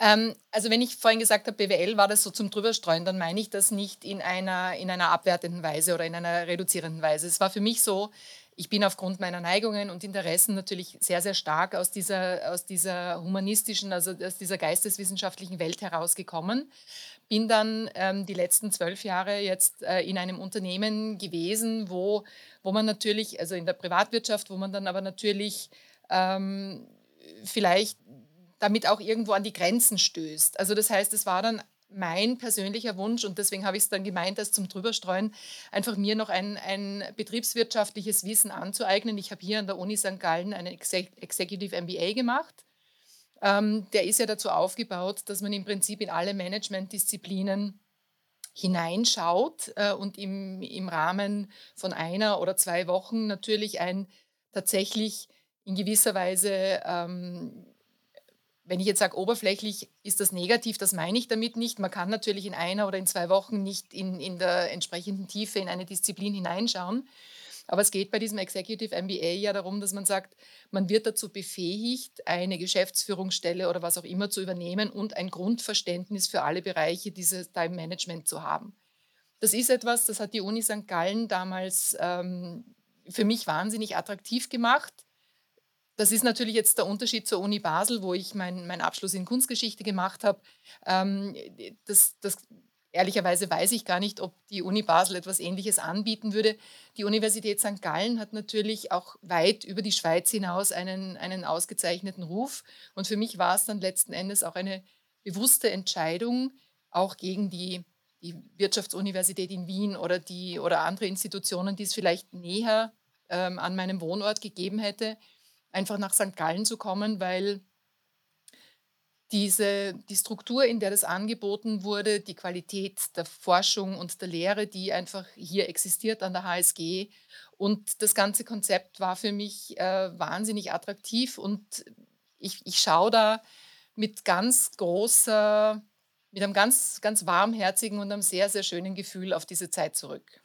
Ähm, also wenn ich vorhin gesagt habe, BWL war das so zum Drüberstreuen, dann meine ich das nicht in einer, in einer abwertenden Weise oder in einer reduzierenden Weise. Es war für mich so, ich bin aufgrund meiner Neigungen und Interessen natürlich sehr, sehr stark aus dieser, aus dieser humanistischen, also aus dieser geisteswissenschaftlichen Welt herausgekommen. Bin dann ähm, die letzten zwölf Jahre jetzt äh, in einem Unternehmen gewesen, wo, wo man natürlich, also in der Privatwirtschaft, wo man dann aber natürlich ähm, vielleicht damit auch irgendwo an die Grenzen stößt. Also das heißt, es war dann mein persönlicher Wunsch, und deswegen habe ich es dann gemeint, als zum Drüberstreuen, einfach mir noch ein, ein betriebswirtschaftliches Wissen anzueignen. Ich habe hier an der Uni St. Gallen einen Executive MBA gemacht. Ähm, der ist ja dazu aufgebaut, dass man im Prinzip in alle Managementdisziplinen hineinschaut äh, und im, im Rahmen von einer oder zwei Wochen natürlich ein tatsächlich in gewisser Weise ähm, wenn ich jetzt sage, oberflächlich ist das negativ, das meine ich damit nicht. Man kann natürlich in einer oder in zwei Wochen nicht in, in der entsprechenden Tiefe in eine Disziplin hineinschauen. Aber es geht bei diesem Executive MBA ja darum, dass man sagt, man wird dazu befähigt, eine Geschäftsführungsstelle oder was auch immer zu übernehmen und ein Grundverständnis für alle Bereiche dieses Time Management zu haben. Das ist etwas, das hat die Uni St. Gallen damals ähm, für mich wahnsinnig attraktiv gemacht das ist natürlich jetzt der Unterschied zur Uni Basel, wo ich meinen mein Abschluss in Kunstgeschichte gemacht habe. Ähm, das, das, ehrlicherweise weiß ich gar nicht, ob die Uni Basel etwas Ähnliches anbieten würde. Die Universität St. Gallen hat natürlich auch weit über die Schweiz hinaus einen, einen ausgezeichneten Ruf. Und für mich war es dann letzten Endes auch eine bewusste Entscheidung, auch gegen die, die Wirtschaftsuniversität in Wien oder, die, oder andere Institutionen, die es vielleicht näher ähm, an meinem Wohnort gegeben hätte, einfach nach St. Gallen zu kommen, weil diese, die Struktur, in der das angeboten wurde, die Qualität der Forschung und der Lehre, die einfach hier existiert an der HSG. Und das ganze Konzept war für mich äh, wahnsinnig attraktiv und ich, ich schaue da mit ganz großer, mit einem ganz, ganz warmherzigen und einem sehr, sehr schönen Gefühl auf diese Zeit zurück.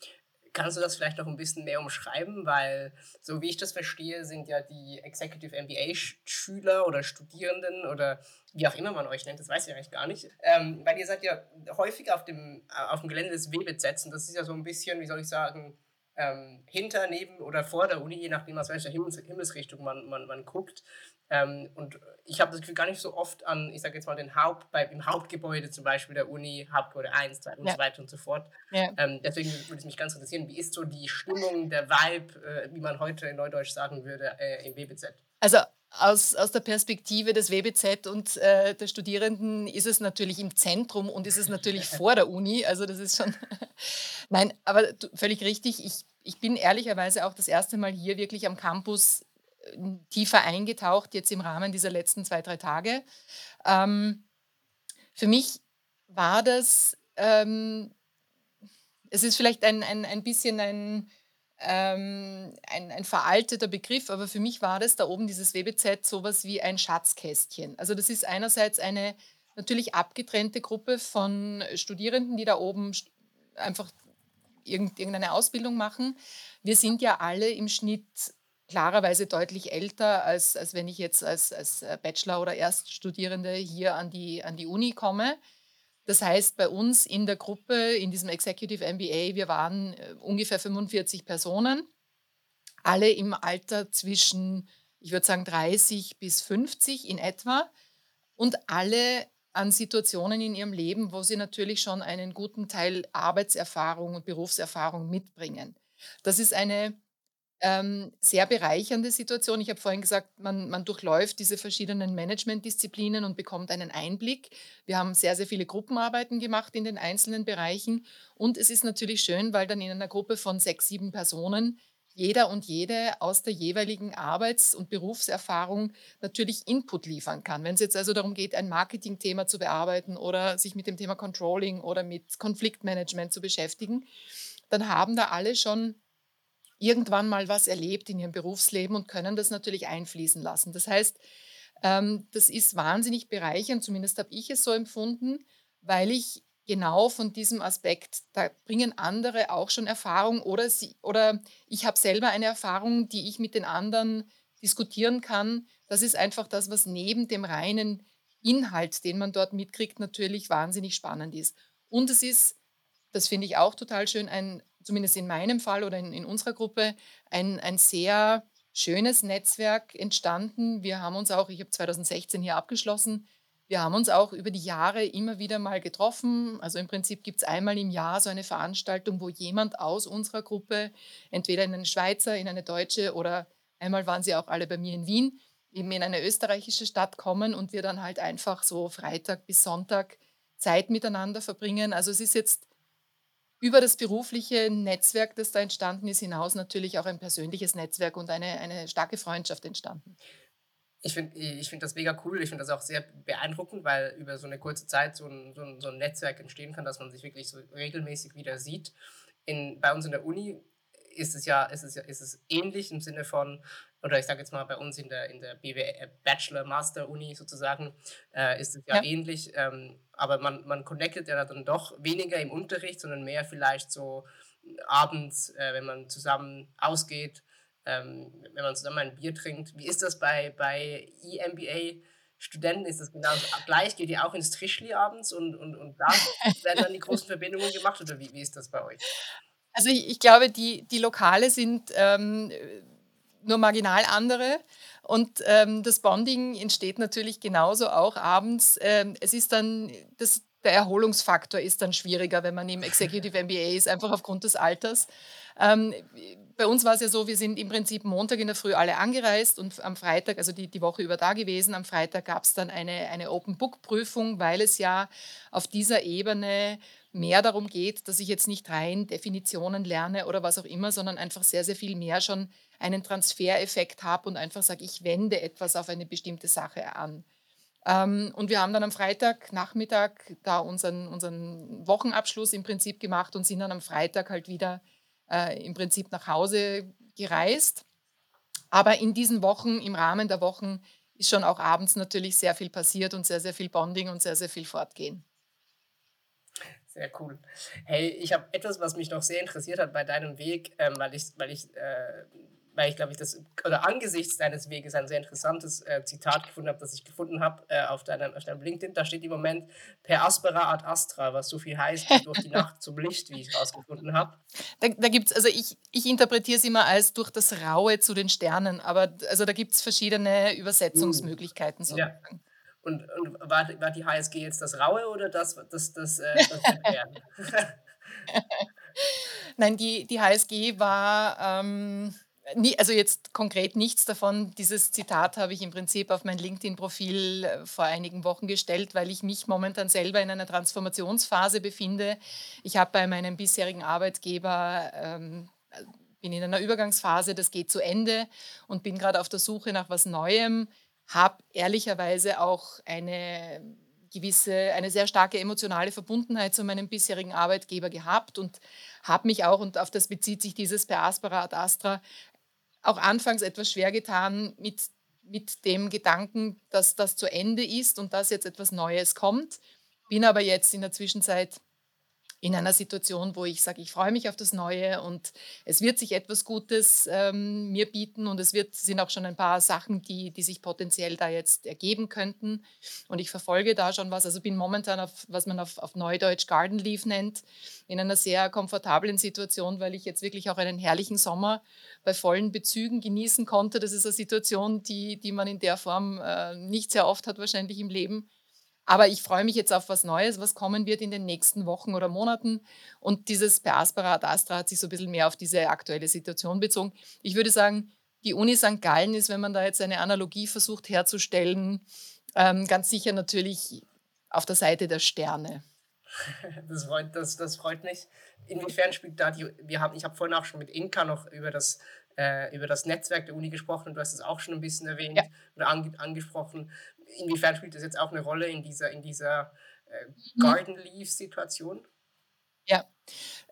Kannst du das vielleicht noch ein bisschen mehr umschreiben? Weil, so wie ich das verstehe, sind ja die Executive MBA-Schüler oder Studierenden oder wie auch immer man euch nennt, das weiß ich eigentlich gar nicht. Ähm, weil ihr seid ja häufig auf dem, auf dem Gelände des WBZ und das ist ja so ein bisschen, wie soll ich sagen, ähm, hinter, neben oder vor der Uni, je nachdem, aus welcher Himmels Himmelsrichtung man, man, man guckt. Ähm, und ich habe das Gefühl gar nicht so oft an, ich sage jetzt mal, den Haupt, bei, im Hauptgebäude zum Beispiel der Uni, Hauptgebäude 1, 2 und ja. so weiter und so fort. Ja. Ähm, deswegen würde es mich ganz interessieren, wie ist so die Stimmung, der Vibe, äh, wie man heute in Neudeutsch sagen würde, äh, im WBZ? Also aus, aus der Perspektive des WBZ und äh, der Studierenden ist es natürlich im Zentrum und ist es natürlich vor der Uni. Also das ist schon. (laughs) Nein, aber völlig richtig. Ich, ich bin ehrlicherweise auch das erste Mal hier wirklich am Campus tiefer eingetaucht, jetzt im Rahmen dieser letzten zwei, drei Tage. Ähm, für mich war das, ähm, es ist vielleicht ein, ein, ein bisschen ein, ähm, ein, ein, veralteter Begriff, aber für mich war das da oben dieses WBZ sowas wie ein Schatzkästchen. Also das ist einerseits eine natürlich abgetrennte Gruppe von Studierenden, die da oben einfach irgendeine Ausbildung machen. Wir sind ja alle im Schnitt klarerweise deutlich älter, als, als wenn ich jetzt als, als Bachelor- oder Erststudierende hier an die, an die Uni komme. Das heißt, bei uns in der Gruppe, in diesem Executive MBA, wir waren äh, ungefähr 45 Personen, alle im Alter zwischen, ich würde sagen, 30 bis 50 in etwa und alle an Situationen in ihrem Leben, wo sie natürlich schon einen guten Teil Arbeitserfahrung und Berufserfahrung mitbringen. Das ist eine ähm, sehr bereichernde Situation. Ich habe vorhin gesagt, man, man durchläuft diese verschiedenen Managementdisziplinen und bekommt einen Einblick. Wir haben sehr, sehr viele Gruppenarbeiten gemacht in den einzelnen Bereichen. Und es ist natürlich schön, weil dann in einer Gruppe von sechs, sieben Personen jeder und jede aus der jeweiligen Arbeits- und Berufserfahrung natürlich Input liefern kann. Wenn es jetzt also darum geht, ein Marketingthema zu bearbeiten oder sich mit dem Thema Controlling oder mit Konfliktmanagement zu beschäftigen, dann haben da alle schon irgendwann mal was erlebt in ihrem Berufsleben und können das natürlich einfließen lassen. Das heißt, ähm, das ist wahnsinnig bereichernd, zumindest habe ich es so empfunden, weil ich genau von diesem Aspekt, da bringen andere auch schon Erfahrung oder, sie, oder ich habe selber eine Erfahrung, die ich mit den anderen diskutieren kann. Das ist einfach das, was neben dem reinen Inhalt, den man dort mitkriegt, natürlich wahnsinnig spannend ist. Und es ist, das finde ich auch total schön, ein, zumindest in meinem Fall oder in, in unserer Gruppe, ein, ein sehr schönes Netzwerk entstanden. Wir haben uns auch, ich habe 2016 hier abgeschlossen, wir haben uns auch über die Jahre immer wieder mal getroffen. Also im Prinzip gibt es einmal im Jahr so eine Veranstaltung, wo jemand aus unserer Gruppe, entweder in eine Schweizer, in eine deutsche oder einmal waren sie auch alle bei mir in Wien, eben in eine österreichische Stadt kommen und wir dann halt einfach so Freitag bis Sonntag Zeit miteinander verbringen. Also es ist jetzt über das berufliche Netzwerk, das da entstanden ist, hinaus natürlich auch ein persönliches Netzwerk und eine, eine starke Freundschaft entstanden ich finde ich find das mega cool. Ich finde das auch sehr beeindruckend, weil über so eine kurze Zeit so ein, so, ein, so ein Netzwerk entstehen kann, dass man sich wirklich so regelmäßig wieder sieht. In, bei uns in der Uni ist es ja, ist es ja ist es ähnlich im Sinne von, oder ich sage jetzt mal bei uns in der, in der äh, Bachelor, Master Uni sozusagen, äh, ist es ja, ja. ähnlich. Ähm, aber man, man connectet ja dann doch weniger im Unterricht, sondern mehr vielleicht so abends, äh, wenn man zusammen ausgeht ähm, wenn man zusammen ein Bier trinkt. Wie ist das bei, bei EMBA? Studenten ist das genau gleich? Geht ihr auch ins Trischli abends und, und, und da werden dann die großen (laughs) Verbindungen gemacht oder wie, wie ist das bei euch? Also ich, ich glaube, die, die Lokale sind ähm, nur marginal andere und ähm, das Bonding entsteht natürlich genauso auch abends. Ähm, es ist dann, das, der Erholungsfaktor ist dann schwieriger, wenn man im Executive MBA ist, einfach aufgrund des Alters. Ähm, bei uns war es ja so, wir sind im Prinzip Montag in der Früh alle angereist und am Freitag, also die, die Woche über da gewesen, am Freitag gab es dann eine, eine Open-Book-Prüfung, weil es ja auf dieser Ebene mehr darum geht, dass ich jetzt nicht rein Definitionen lerne oder was auch immer, sondern einfach sehr, sehr viel mehr schon einen Transfereffekt habe und einfach sage, ich wende etwas auf eine bestimmte Sache an. Ähm, und wir haben dann am Freitagnachmittag da unseren, unseren Wochenabschluss im Prinzip gemacht und sind dann am Freitag halt wieder äh, im Prinzip nach Hause gereist. Aber in diesen Wochen, im Rahmen der Wochen, ist schon auch abends natürlich sehr viel passiert und sehr, sehr viel Bonding und sehr, sehr viel Fortgehen. Sehr cool. Hey, ich habe etwas, was mich noch sehr interessiert hat bei deinem Weg, ähm, weil ich, weil ich äh, weil ich glaube ich das, oder angesichts deines Weges ein sehr interessantes äh, Zitat gefunden habe, das ich gefunden habe äh, auf, deinem, auf deinem LinkedIn. Da steht im Moment per aspera ad astra, was so viel heißt durch die (laughs) Nacht zum Licht, wie ich rausgefunden habe. Da, da gibt es, also ich, ich interpretiere es immer als durch das Raue zu den Sternen, aber also da gibt es verschiedene Übersetzungsmöglichkeiten. Uh, sozusagen. Ja. Und, und war, war die HSG jetzt das Raue oder das, das, das, äh, das (laughs) Nein, die, die HSG war. Ähm, Nie, also jetzt konkret nichts davon. Dieses Zitat habe ich im Prinzip auf mein LinkedIn-Profil äh, vor einigen Wochen gestellt, weil ich mich momentan selber in einer Transformationsphase befinde. Ich habe bei meinem bisherigen Arbeitgeber ähm, bin in einer Übergangsphase, das geht zu Ende und bin gerade auf der Suche nach was Neuem. Habe ehrlicherweise auch eine gewisse, eine sehr starke emotionale Verbundenheit zu meinem bisherigen Arbeitgeber gehabt und habe mich auch, und auf das bezieht sich dieses per Aspera ad Astra, auch anfangs etwas schwer getan mit, mit dem Gedanken, dass das zu Ende ist und dass jetzt etwas Neues kommt. Bin aber jetzt in der Zwischenzeit in einer Situation, wo ich sage, ich freue mich auf das Neue und es wird sich etwas Gutes ähm, mir bieten und es wird, sind auch schon ein paar Sachen, die, die sich potenziell da jetzt ergeben könnten und ich verfolge da schon was. Also bin momentan auf, was man auf, auf Neudeutsch Garden Leaf nennt, in einer sehr komfortablen Situation, weil ich jetzt wirklich auch einen herrlichen Sommer bei vollen Bezügen genießen konnte. Das ist eine Situation, die, die man in der Form äh, nicht sehr oft hat wahrscheinlich im Leben. Aber ich freue mich jetzt auf was Neues, was kommen wird in den nächsten Wochen oder Monaten. Und dieses per Aspera ad Astra hat sich so ein bisschen mehr auf diese aktuelle Situation bezogen. Ich würde sagen, die Uni St. Gallen ist, wenn man da jetzt eine Analogie versucht herzustellen, ähm, ganz sicher natürlich auf der Seite der Sterne. (laughs) Das freut, das, das freut mich. Inwiefern spielt da die, wir haben, ich habe vorhin auch schon mit Inka noch über das, äh, über das Netzwerk der Uni gesprochen und du hast es auch schon ein bisschen erwähnt ja. oder ange, angesprochen inwiefern spielt das jetzt auch eine Rolle in dieser, in dieser äh, mhm. Garden Leaf-Situation? Ja,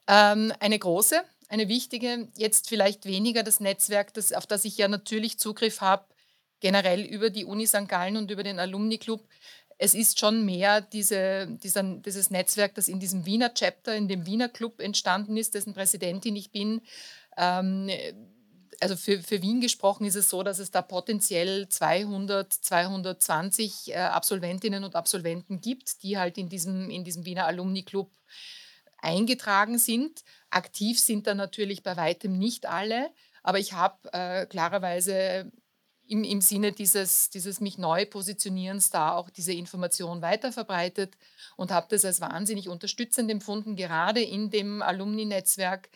ähm, eine große, eine wichtige, jetzt vielleicht weniger das Netzwerk, das, auf das ich ja natürlich Zugriff habe, generell über die Uni St. Gallen und über den Alumni Club. Es ist schon mehr diese, dieser, dieses Netzwerk, das in diesem Wiener Chapter, in dem Wiener Club entstanden ist, dessen Präsidentin ich bin. Ähm, also für, für Wien gesprochen ist es so, dass es da potenziell 200, 220 äh, Absolventinnen und Absolventen gibt, die halt in diesem, in diesem Wiener Alumni Club eingetragen sind. Aktiv sind da natürlich bei weitem nicht alle, aber ich habe äh, klarerweise im, im Sinne dieses, dieses mich neu Positionierens da auch diese Information weiterverbreitet und habe das als wahnsinnig unterstützend empfunden, gerade in dem Alumni-Netzwerk,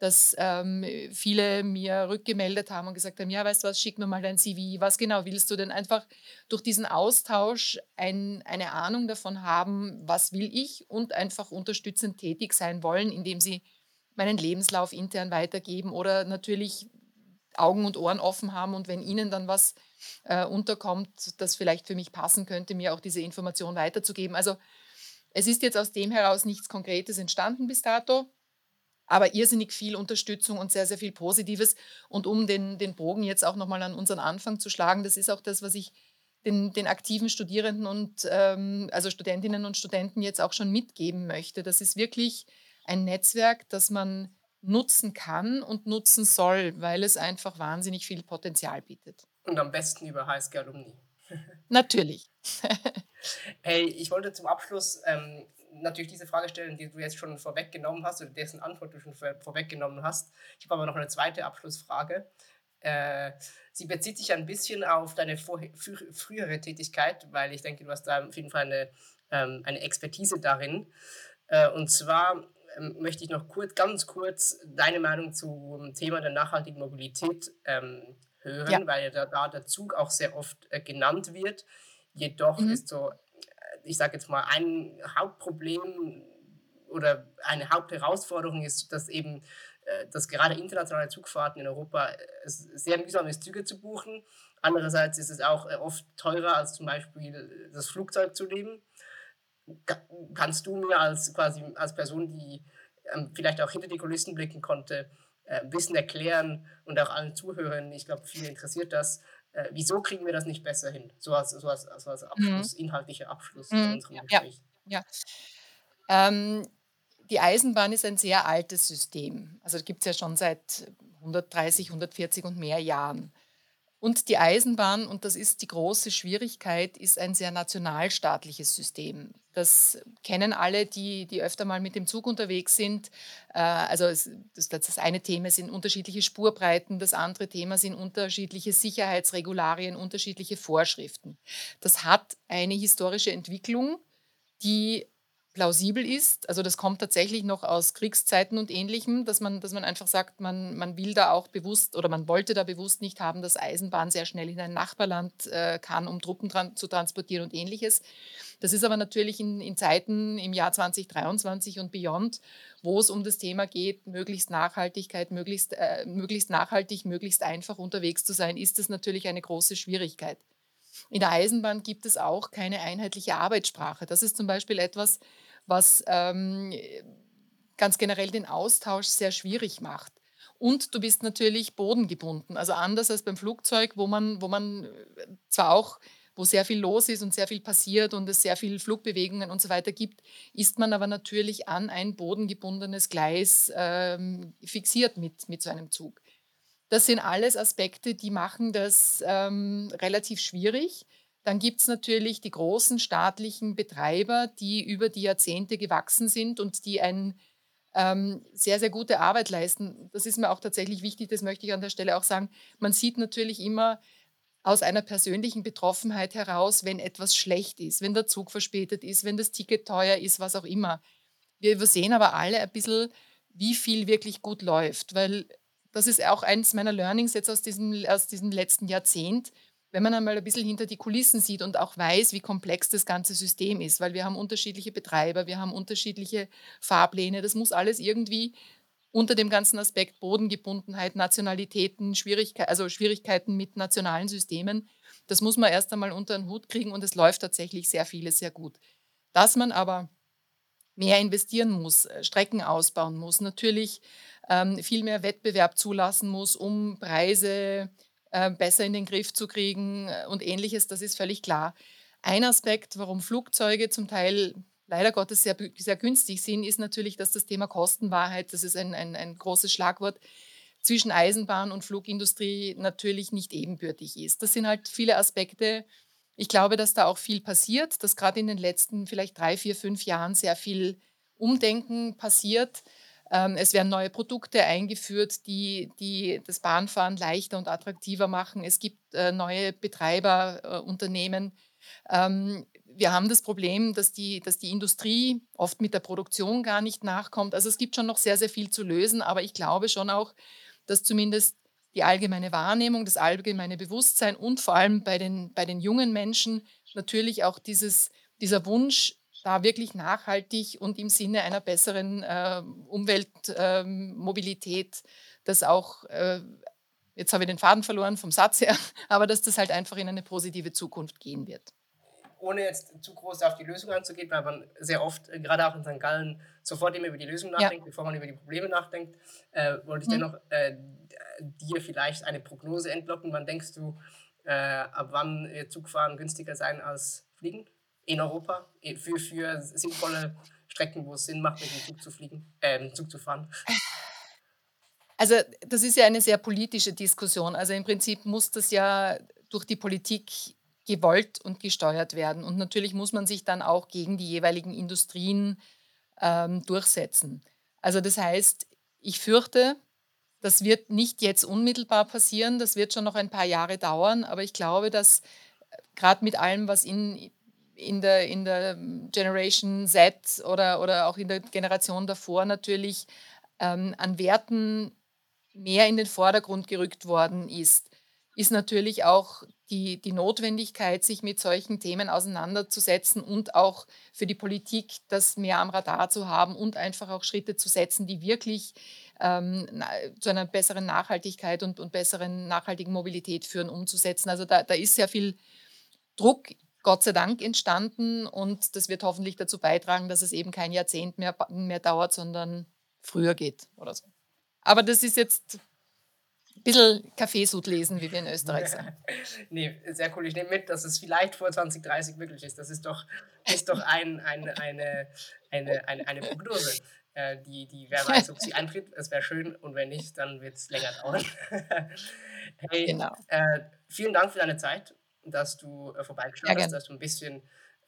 dass ähm, viele mir rückgemeldet haben und gesagt haben, ja, weißt du was, schick mir mal dein CV, was genau willst du denn? Einfach durch diesen Austausch ein, eine Ahnung davon haben, was will ich und einfach unterstützend tätig sein wollen, indem sie meinen Lebenslauf intern weitergeben oder natürlich Augen und Ohren offen haben und wenn ihnen dann was äh, unterkommt, das vielleicht für mich passen könnte, mir auch diese Information weiterzugeben. Also es ist jetzt aus dem heraus nichts Konkretes entstanden bis dato aber irrsinnig viel Unterstützung und sehr, sehr viel Positives. Und um den, den Bogen jetzt auch nochmal an unseren Anfang zu schlagen, das ist auch das, was ich den, den aktiven Studierenden und ähm, also Studentinnen und Studenten jetzt auch schon mitgeben möchte. Das ist wirklich ein Netzwerk, das man nutzen kann und nutzen soll, weil es einfach wahnsinnig viel Potenzial bietet. Und am besten über HSG Alumni. (laughs) Natürlich. (laughs) hey, ich wollte zum Abschluss ähm, natürlich diese Frage stellen, die du jetzt schon vorweggenommen hast oder dessen Antwort du schon vorweggenommen hast. Ich habe aber noch eine zweite Abschlussfrage. Äh, sie bezieht sich ein bisschen auf deine vor, frü frühere Tätigkeit, weil ich denke, du hast da auf jeden Fall eine, ähm, eine Expertise darin. Äh, und zwar ähm, möchte ich noch kurz, ganz kurz deine Meinung zum Thema der nachhaltigen Mobilität ähm, hören, ja. weil da, da der Zug auch sehr oft äh, genannt wird. Jedoch mhm. ist so ich sage jetzt mal, ein Hauptproblem oder eine Hauptherausforderung ist, dass eben äh, dass gerade internationale Zugfahrten in Europa äh, sehr mühsam ist, Züge zu buchen. Andererseits ist es auch äh, oft teurer, als zum Beispiel das Flugzeug zu nehmen. Kannst du mir als quasi als Person, die ähm, vielleicht auch hinter die Kulissen blicken konnte, ein bisschen erklären und auch allen Zuhörern, ich glaube, viele interessiert das, äh, wieso kriegen wir das nicht besser hin? So als, so als, so als mhm. Abschluss, mhm. inhaltlicher Abschluss mhm. unserem ja, Gespräch. Ja, ja. Ähm, die Eisenbahn ist ein sehr altes System. Also gibt es ja schon seit 130, 140 und mehr Jahren. Und die Eisenbahn, und das ist die große Schwierigkeit, ist ein sehr nationalstaatliches System. Das kennen alle, die, die öfter mal mit dem Zug unterwegs sind. Äh, also das, das eine Thema sind unterschiedliche Spurbreiten, das andere Thema sind unterschiedliche Sicherheitsregularien, unterschiedliche Vorschriften. Das hat eine historische Entwicklung, die plausibel ist. Also das kommt tatsächlich noch aus Kriegszeiten und ähnlichem, dass man, dass man einfach sagt, man, man will da auch bewusst oder man wollte da bewusst nicht haben, dass Eisenbahn sehr schnell in ein Nachbarland äh, kann, um Truppen dran, zu transportieren und ähnliches. Das ist aber natürlich in, in Zeiten im Jahr 2023 und beyond, wo es um das Thema geht, möglichst Nachhaltigkeit, möglichst, äh, möglichst nachhaltig, möglichst einfach unterwegs zu sein, ist das natürlich eine große Schwierigkeit. In der Eisenbahn gibt es auch keine einheitliche Arbeitssprache. Das ist zum Beispiel etwas, was ähm, ganz generell den Austausch sehr schwierig macht. Und du bist natürlich bodengebunden. Also anders als beim Flugzeug, wo man, wo man äh, zwar auch, wo sehr viel los ist und sehr viel passiert und es sehr viele Flugbewegungen und so weiter gibt, ist man aber natürlich an ein bodengebundenes Gleis ähm, fixiert mit, mit so einem Zug. Das sind alles Aspekte, die machen das ähm, relativ schwierig. Dann gibt es natürlich die großen staatlichen Betreiber, die über die Jahrzehnte gewachsen sind und die ein ähm, sehr, sehr gute Arbeit leisten. Das ist mir auch tatsächlich wichtig, das möchte ich an der Stelle auch sagen. Man sieht natürlich immer aus einer persönlichen Betroffenheit heraus, wenn etwas schlecht ist, wenn der Zug verspätet ist, wenn das Ticket teuer ist, was auch immer. Wir übersehen aber alle ein bisschen, wie viel wirklich gut läuft, weil das ist auch eines meiner Learnings jetzt aus diesem, aus diesem letzten Jahrzehnt, wenn man einmal ein bisschen hinter die Kulissen sieht und auch weiß, wie komplex das ganze System ist, weil wir haben unterschiedliche Betreiber, wir haben unterschiedliche Fahrpläne, das muss alles irgendwie unter dem ganzen Aspekt Bodengebundenheit, Nationalitäten, Schwierigkeit, also Schwierigkeiten mit nationalen Systemen, das muss man erst einmal unter den Hut kriegen und es läuft tatsächlich sehr vieles sehr gut. Dass man aber mehr investieren muss, äh, Strecken ausbauen muss, natürlich ähm, viel mehr Wettbewerb zulassen muss, um Preise äh, besser in den Griff zu kriegen äh, und ähnliches, das ist völlig klar. Ein Aspekt, warum Flugzeuge zum Teil leider Gottes sehr, sehr günstig sind, ist natürlich, dass das Thema Kostenwahrheit, das ist ein, ein, ein großes Schlagwort, zwischen Eisenbahn und Flugindustrie natürlich nicht ebenbürtig ist. Das sind halt viele Aspekte. Ich glaube, dass da auch viel passiert, dass gerade in den letzten vielleicht drei, vier, fünf Jahren sehr viel Umdenken passiert. Ähm, es werden neue Produkte eingeführt, die, die das Bahnfahren leichter und attraktiver machen. Es gibt äh, neue Betreiberunternehmen. Ähm, wir haben das Problem, dass die, dass die Industrie oft mit der Produktion gar nicht nachkommt. Also es gibt schon noch sehr, sehr viel zu lösen, aber ich glaube schon auch, dass zumindest die allgemeine Wahrnehmung, das allgemeine Bewusstsein und vor allem bei den, bei den jungen Menschen natürlich auch dieses, dieser Wunsch, da wirklich nachhaltig und im Sinne einer besseren äh, Umweltmobilität, äh, das auch, äh, jetzt habe ich den Faden verloren vom Satz her, (laughs) aber dass das halt einfach in eine positive Zukunft gehen wird ohne jetzt zu groß auf die Lösung anzugehen, weil man sehr oft, äh, gerade auch in St. Gallen, sofort immer über die Lösung nachdenkt, ja. bevor man über die Probleme nachdenkt, äh, wollte ich mhm. dennoch äh, dir vielleicht eine Prognose entlocken. Wann denkst du, äh, ab wann Zugfahren günstiger sein als Fliegen in Europa für, für sinnvolle Strecken, wo es Sinn macht, mit dem Zug zu fliegen, äh, Zug zu fahren? Also das ist ja eine sehr politische Diskussion. Also im Prinzip muss das ja durch die Politik gewollt und gesteuert werden. Und natürlich muss man sich dann auch gegen die jeweiligen Industrien ähm, durchsetzen. Also das heißt, ich fürchte, das wird nicht jetzt unmittelbar passieren, das wird schon noch ein paar Jahre dauern, aber ich glaube, dass äh, gerade mit allem, was in, in, der, in der Generation Z oder, oder auch in der Generation davor natürlich ähm, an Werten mehr in den Vordergrund gerückt worden ist, ist natürlich auch die, die Notwendigkeit, sich mit solchen Themen auseinanderzusetzen und auch für die Politik das mehr am Radar zu haben und einfach auch Schritte zu setzen, die wirklich ähm, zu einer besseren Nachhaltigkeit und, und besseren nachhaltigen Mobilität führen, umzusetzen. Also da, da ist sehr viel Druck Gott sei Dank entstanden und das wird hoffentlich dazu beitragen, dass es eben kein Jahrzehnt mehr, mehr dauert, sondern früher geht oder so. Aber das ist jetzt ein bisschen Kaffeesud lesen, wie wir in Österreich (laughs) sagen. nee, sehr cool. Ich nehme mit, dass es vielleicht vor 2030 möglich ist. Das ist doch, ist doch ein, ein, eine, eine, eine, eine Prognose. Äh, die, die, wer weiß, ob sie eintritt. Es wäre schön und wenn nicht, dann wird es länger dauern. (laughs) hey, genau. äh, vielen Dank für deine Zeit, dass du äh, vorbeigeschaut ja, hast, dass du ein bisschen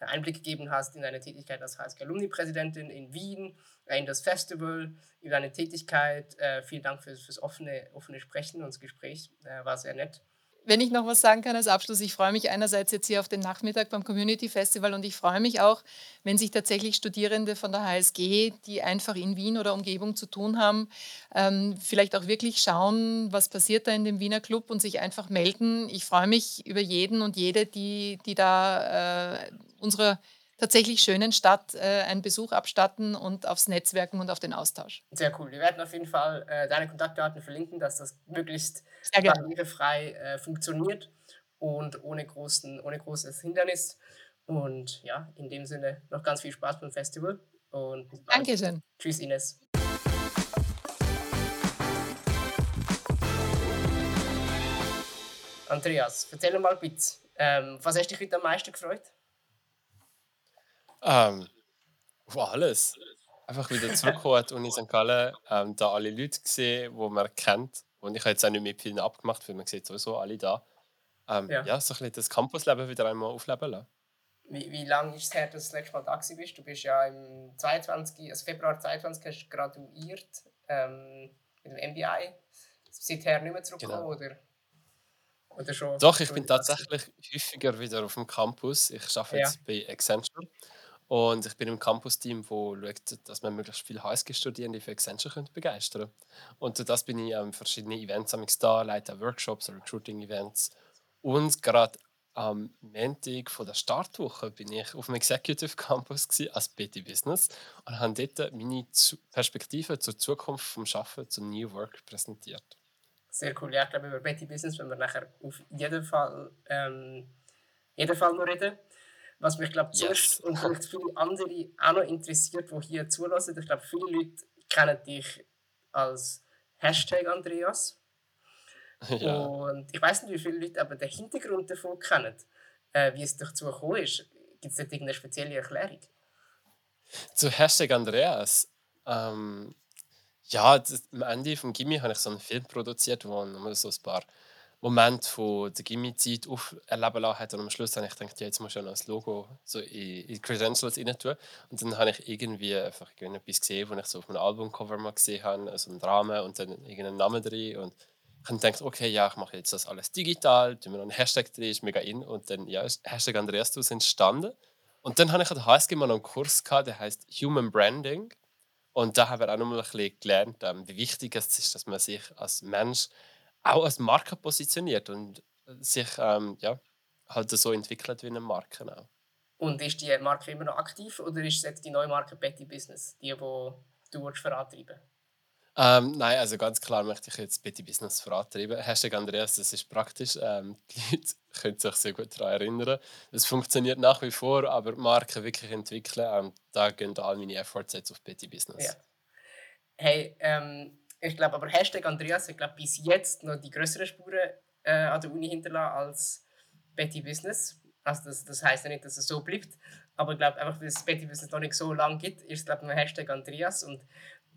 Einblick gegeben hast in deine Tätigkeit als HSG Alumni-Präsidentin in Wien, äh, in das Festival, über deine Tätigkeit. Äh, vielen Dank fürs, fürs offene, offene Sprechen und das Gespräch. Äh, war sehr nett. Wenn ich noch was sagen kann als Abschluss, ich freue mich einerseits jetzt hier auf den Nachmittag beim Community Festival und ich freue mich auch, wenn sich tatsächlich Studierende von der HSG, die einfach in Wien oder Umgebung zu tun haben, ähm, vielleicht auch wirklich schauen, was passiert da in dem Wiener Club und sich einfach melden. Ich freue mich über jeden und jede, die, die da äh, unserer tatsächlich schönen Stadt äh, einen Besuch abstatten und aufs Netzwerken und auf den Austausch. Sehr cool. Wir werden auf jeden Fall äh, deine Kontaktdaten verlinken, dass das möglichst barrierefrei äh, funktioniert und ohne, großen, ohne großes Hindernis. Und ja, in dem Sinne noch ganz viel Spaß beim Festival. Und. Dankeschön. Tschüss, Ines. Andreas, erzähl mal bitte, ähm, was hast dich heute am meisten gefreut? Ähm, auf alles. Einfach wieder zurückgekommen (laughs) und in St. Gallen ähm, da alle Leute gesehen, die man kennt. Und ich habe jetzt auch nicht mit vielen abgemacht, weil man sieht sowieso alle da. Ähm, ja. ja, so ein bisschen das Campusleben wieder einmal aufleben lassen. Wie, wie lange ist es her, dass du das letzte Mal da bist? Du bist ja im 22, also Februar 22 hast du graduiert ähm, mit dem MBI. Seither nicht mehr zurückgekommen, genau. oder? oder schon? Doch, ich bin tatsächlich häufiger wieder auf dem Campus. Ich arbeite ja. jetzt bei Accenture. Und ich bin im Campus-Team, das schaut, dass man möglichst viele HSG-Studierende für Accenture begeistern können. Und durch das bin ich an verschiedenen Events da, leite Workshops, Recruiting-Events. Und gerade am Montag von der Startwoche bin ich auf dem Executive Campus als BT Business und habe dort meine Perspektive zur Zukunft vom Arbeiten, zu New Work präsentiert. Sehr cool. Ja, ich glaube, über Betty Business wenn wir nachher auf jeden Fall, ähm, jeden Fall noch reden. Was mich, glaube yes. und vielleicht viele andere auch noch interessiert, die hier zulassen. Ich glaube, viele Leute kennen dich als Hashtag Andreas. (laughs) Ja. Und ich weiß nicht, wie viele Leute aber den Hintergrund davon kennen, äh, wie es dazu gekommen ist. Gibt es da irgendeine spezielle Erklärung? Zu Hashtag Andreas. Ähm, Ja, das, am Ende vom Gimmi habe ich so einen Film produziert, wo man so ein paar Momente von der Gimmi-Zeit auferleben lassen hat. Und am Schluss habe ich gedacht, ja, jetzt muss ich ja noch das Logo so in, in Credentials rein tun. Und dann habe ich irgendwie einfach etwas gesehen, was ich so auf einem Albumcover mal gesehen habe, also einen Rahmen und dann irgendeinen Namen drin. Und ich habe gedacht, okay, ja, ich mache jetzt das alles digital, tun wir noch einen Hashtag drin, ist mega in. Und dann, ja, ist Hashtag Andreas entstanden. Und dann habe ich an der HSG mal einen Kurs gehabt, der heißt Human Branding. Und da haben wir auch noch mal ein bisschen gelernt, ähm, wie wichtig es ist, dass man sich als Mensch auch als Marke positioniert und sich ähm, ja, halt so entwickelt wie eine Marke auch. Und ist die Marke immer noch aktiv oder ist es jetzt die neue Marke Betty Business, die, die du vorantreiben ähm, nein, also ganz klar möchte ich jetzt Betty Business vorantreiben. Hashtag Andreas, das ist praktisch. Ähm, (laughs) die Leute können sich sehr gut daran erinnern. Es funktioniert nach wie vor, aber Marken wirklich entwickeln, ähm, da gehen all meine Efforts jetzt auf Betty Business. Ja. Hey, ähm, ich glaube aber Hashtag Andreas hat glaub, bis jetzt noch die größeren Spuren äh, an der Uni hinterlassen als Betty Business. Also das, das heisst ja nicht, dass es so bleibt. Aber ich glaube, einfach weil es Betty Business noch nicht so lange gibt, ist glaube ich Hashtag Andreas. Und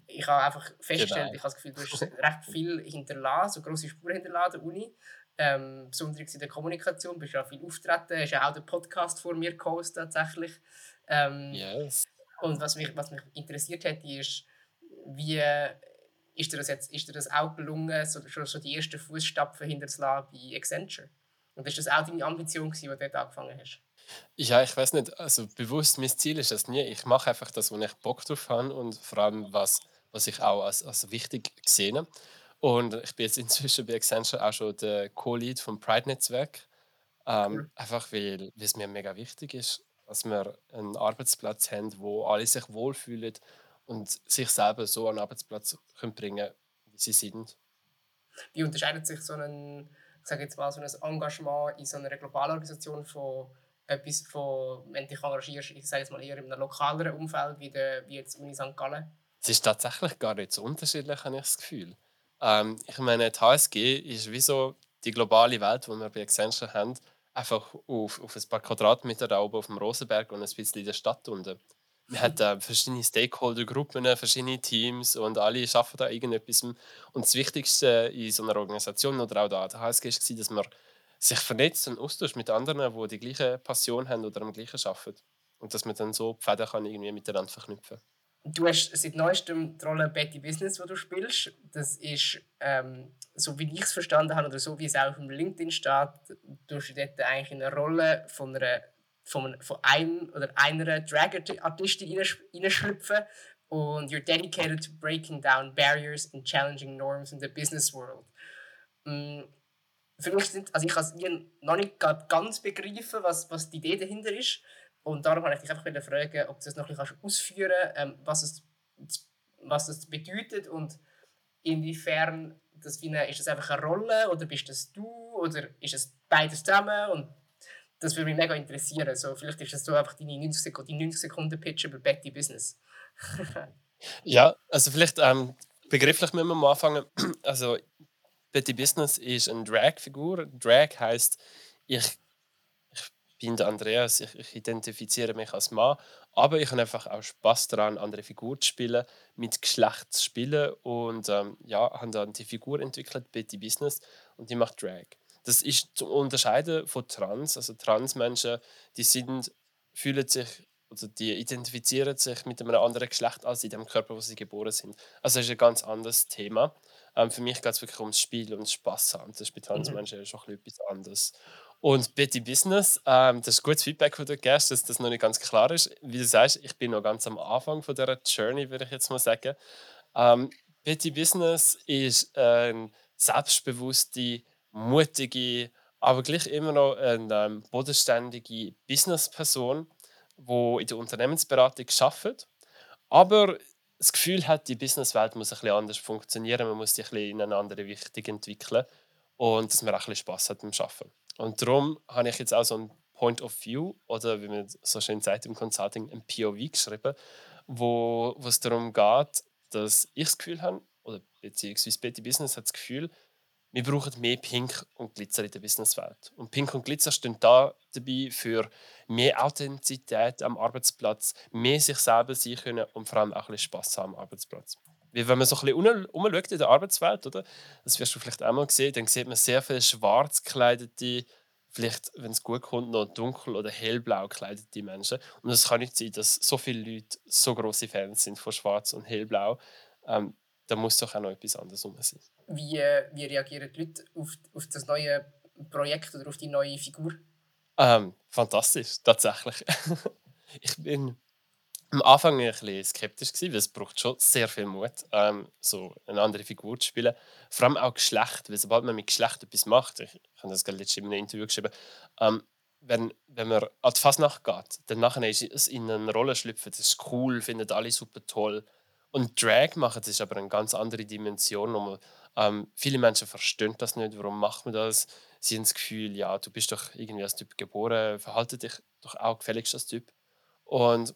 ich habe einfach festgestellt, genau. ich habe das Gefühl, du hast recht viel hinterlassen, so grosse Spuren hinterlassen an der Uni. Ähm, besonders in der Kommunikation, bist ja viel auftreten, hast ja auch den Podcast vor mir gehostet tatsächlich. Ähm, yes. Und was mich, was mich interessiert hat, ist, wie ist dir das jetzt ist dir das auch gelungen, so, schon, schon die ersten Fußstapfen hinterzulassen bei Accenture? Und ist das auch deine Ambition, die du dort angefangen hast? Ja, ich weiß nicht, also bewusst, mein Ziel ist es nie. Ich mache einfach das, wo ich Bock drauf habe und vor allem, was, was ich auch als, als wichtig sehe. Und ich bin jetzt (laughs) inzwischen bei Accenture auch schon der Co-Lead vom Pride-Netzwerk. Ähm, cool. Einfach weil, weil es mir mega wichtig ist, dass wir einen Arbeitsplatz haben, wo alle sich wohlfühlen und sich selber so an den Arbeitsplatz können bringen wie sie sind. Wie unterscheidet sich so ein, sage jetzt mal, so ein Engagement in so einer globalen Organisation von etwas von, wenn du dich engagierst, ich sage jetzt mal eher in einem lokaleren Umfeld wie, der, wie jetzt Uni St. Gallen? Es ist tatsächlich gar nicht so unterschiedlich, habe ich das Gefühl. Ähm, ich meine, die HSG ist wie so die globale Welt, die wir bei Accenture haben, einfach auf, auf ein paar Quadratmeter da oben auf dem Rosenberg und ein bisschen in der Stadt unten. Wir haben äh, verschiedene Stakeholder-Gruppen, verschiedene Teams und alle arbeiten da irgendetwas. Und das Wichtigste in so einer Organisation oder auch da der HSG war, dass man sich vernetzt und austauscht mit anderen, die die gleiche Passion haben oder am gleichen arbeiten. Und dass man dann so die Fäden kann irgendwie miteinander verknüpfen Du hast seit neuestem die Rolle Betty Business, die du spielst. Das ist, ähm, so wie ich es verstanden habe oder so wie es auch auf LinkedIn steht, du hast dort eigentlich in eine Rolle von einer von, von einem oder einer Drag-Artistin reinschlüpfen und you're dedicated to breaking down barriers and challenging norms in the business world. Mm, für mich sind, also ich kann es noch nicht ganz begreifen, was, was die Idee dahinter ist. Und darum wollte ich dich einfach fragen, ob du das noch ein bisschen ausführen kannst, ähm, was, es, was das bedeutet und inwiefern das wie eine, ist das einfach eine Rolle oder bist das du oder ist es beides zusammen und das würde mich mega interessieren. So, vielleicht ist das so einfach deine 90 Sekunden, die 90 Sekunden Pitch über Betty Business. (laughs) ja, also vielleicht ähm, begrifflich müssen wir mal anfangen. (clears throat) Also Betty Business ist eine Drag-Figur. Drag heißt, ich, ich bin der Andreas, ich, ich, identifiziere mich als Mann, aber ich habe einfach auch Spaß daran, andere Figuren zu spielen, mit Geschlecht zu spielen und ähm, ja, habe dann die Figur entwickelt, Betty Business, und die macht Drag. Das ist zu unterscheiden von Trans. Also Transmenschen, die sind, fühlen sich oder die identifizieren sich mit einem anderen Geschlecht als in dem Körper, wo sie geboren sind. Also das ist ein ganz anderes Thema. Ähm, für mich geht es wirklich ums Spiel und Spaß haben. Das ist bei Transmenschen mhm. schon etwas anderes. Und Betty Business, ähm, das ist gutes Feedback, das du gibst, dass das noch nicht ganz klar ist. Wie du sagst, ich bin noch ganz am Anfang von dieser Journey, würde ich jetzt mal sagen. Ähm, Betty Business ist eine selbstbewusste, mutige, aber gleich immer noch eine ähm, bodenständige Businessperson, die in der Unternehmensberatung arbeitet, aber das Gefühl hat, die Businesswelt muss ein bisschen anders funktionieren, man muss sich ein bisschen in eine andere Richtung entwickeln und dass man auch ein bisschen Spass hat beim Arbeiten. Und darum habe ich jetzt auch so ein Point of View oder wie man so schön sagt im Consulting, ein POV geschrieben, wo, wo es darum geht, dass ich das Gefühl habe, oder beziehungsweise Betty Business hat das Gefühl, wir brauchen mehr Pink und Glitzer in der Businesswelt. Und Pink und Glitzer stehen da dabei für mehr Authentizität am Arbeitsplatz, mehr sich selber sein können und vor allem auch ein bisschen Spass haben am Arbeitsplatz. Wie wenn man so ein bisschen umschaut in der Arbeitswelt, oder? Das wirst du vielleicht auch mal sehen, dann sieht man sehr viele schwarz gekleidete, vielleicht, wenn es gut kommt, noch dunkel- oder hellblau gekleidete Menschen. Und es kann nicht sein, dass so viele Leute so große Fans sind von Schwarz und Hellblau. Ähm, da muss doch auch noch etwas anderes sein. Wie, wie reagieren die Leute auf, auf das neue Projekt oder auf die neue Figur? Ähm, fantastisch, tatsächlich. (laughs) ich bin am Anfang ein bisschen skeptisch gewesen, weil es braucht schon sehr viel Mut, ähm, so eine andere Figur zu spielen. Vor allem auch Geschlecht, weil sobald man mit Geschlecht etwas macht, ich, ich habe das gerade letztens in einem Interview geschrieben, ähm, wenn, wenn man an die Fasnacht geht, dann nachher ist es in eine Rolle schlüpfen, das ist cool, finden alle super toll. Und Drag machen, das ist aber eine ganz andere Dimension. Ähm, viele Menschen verstehen das nicht, warum macht man das? Sie haben das Gefühl, ja, du bist doch irgendwie als Typ geboren, verhalte dich doch auch gefälligst als Typ. Und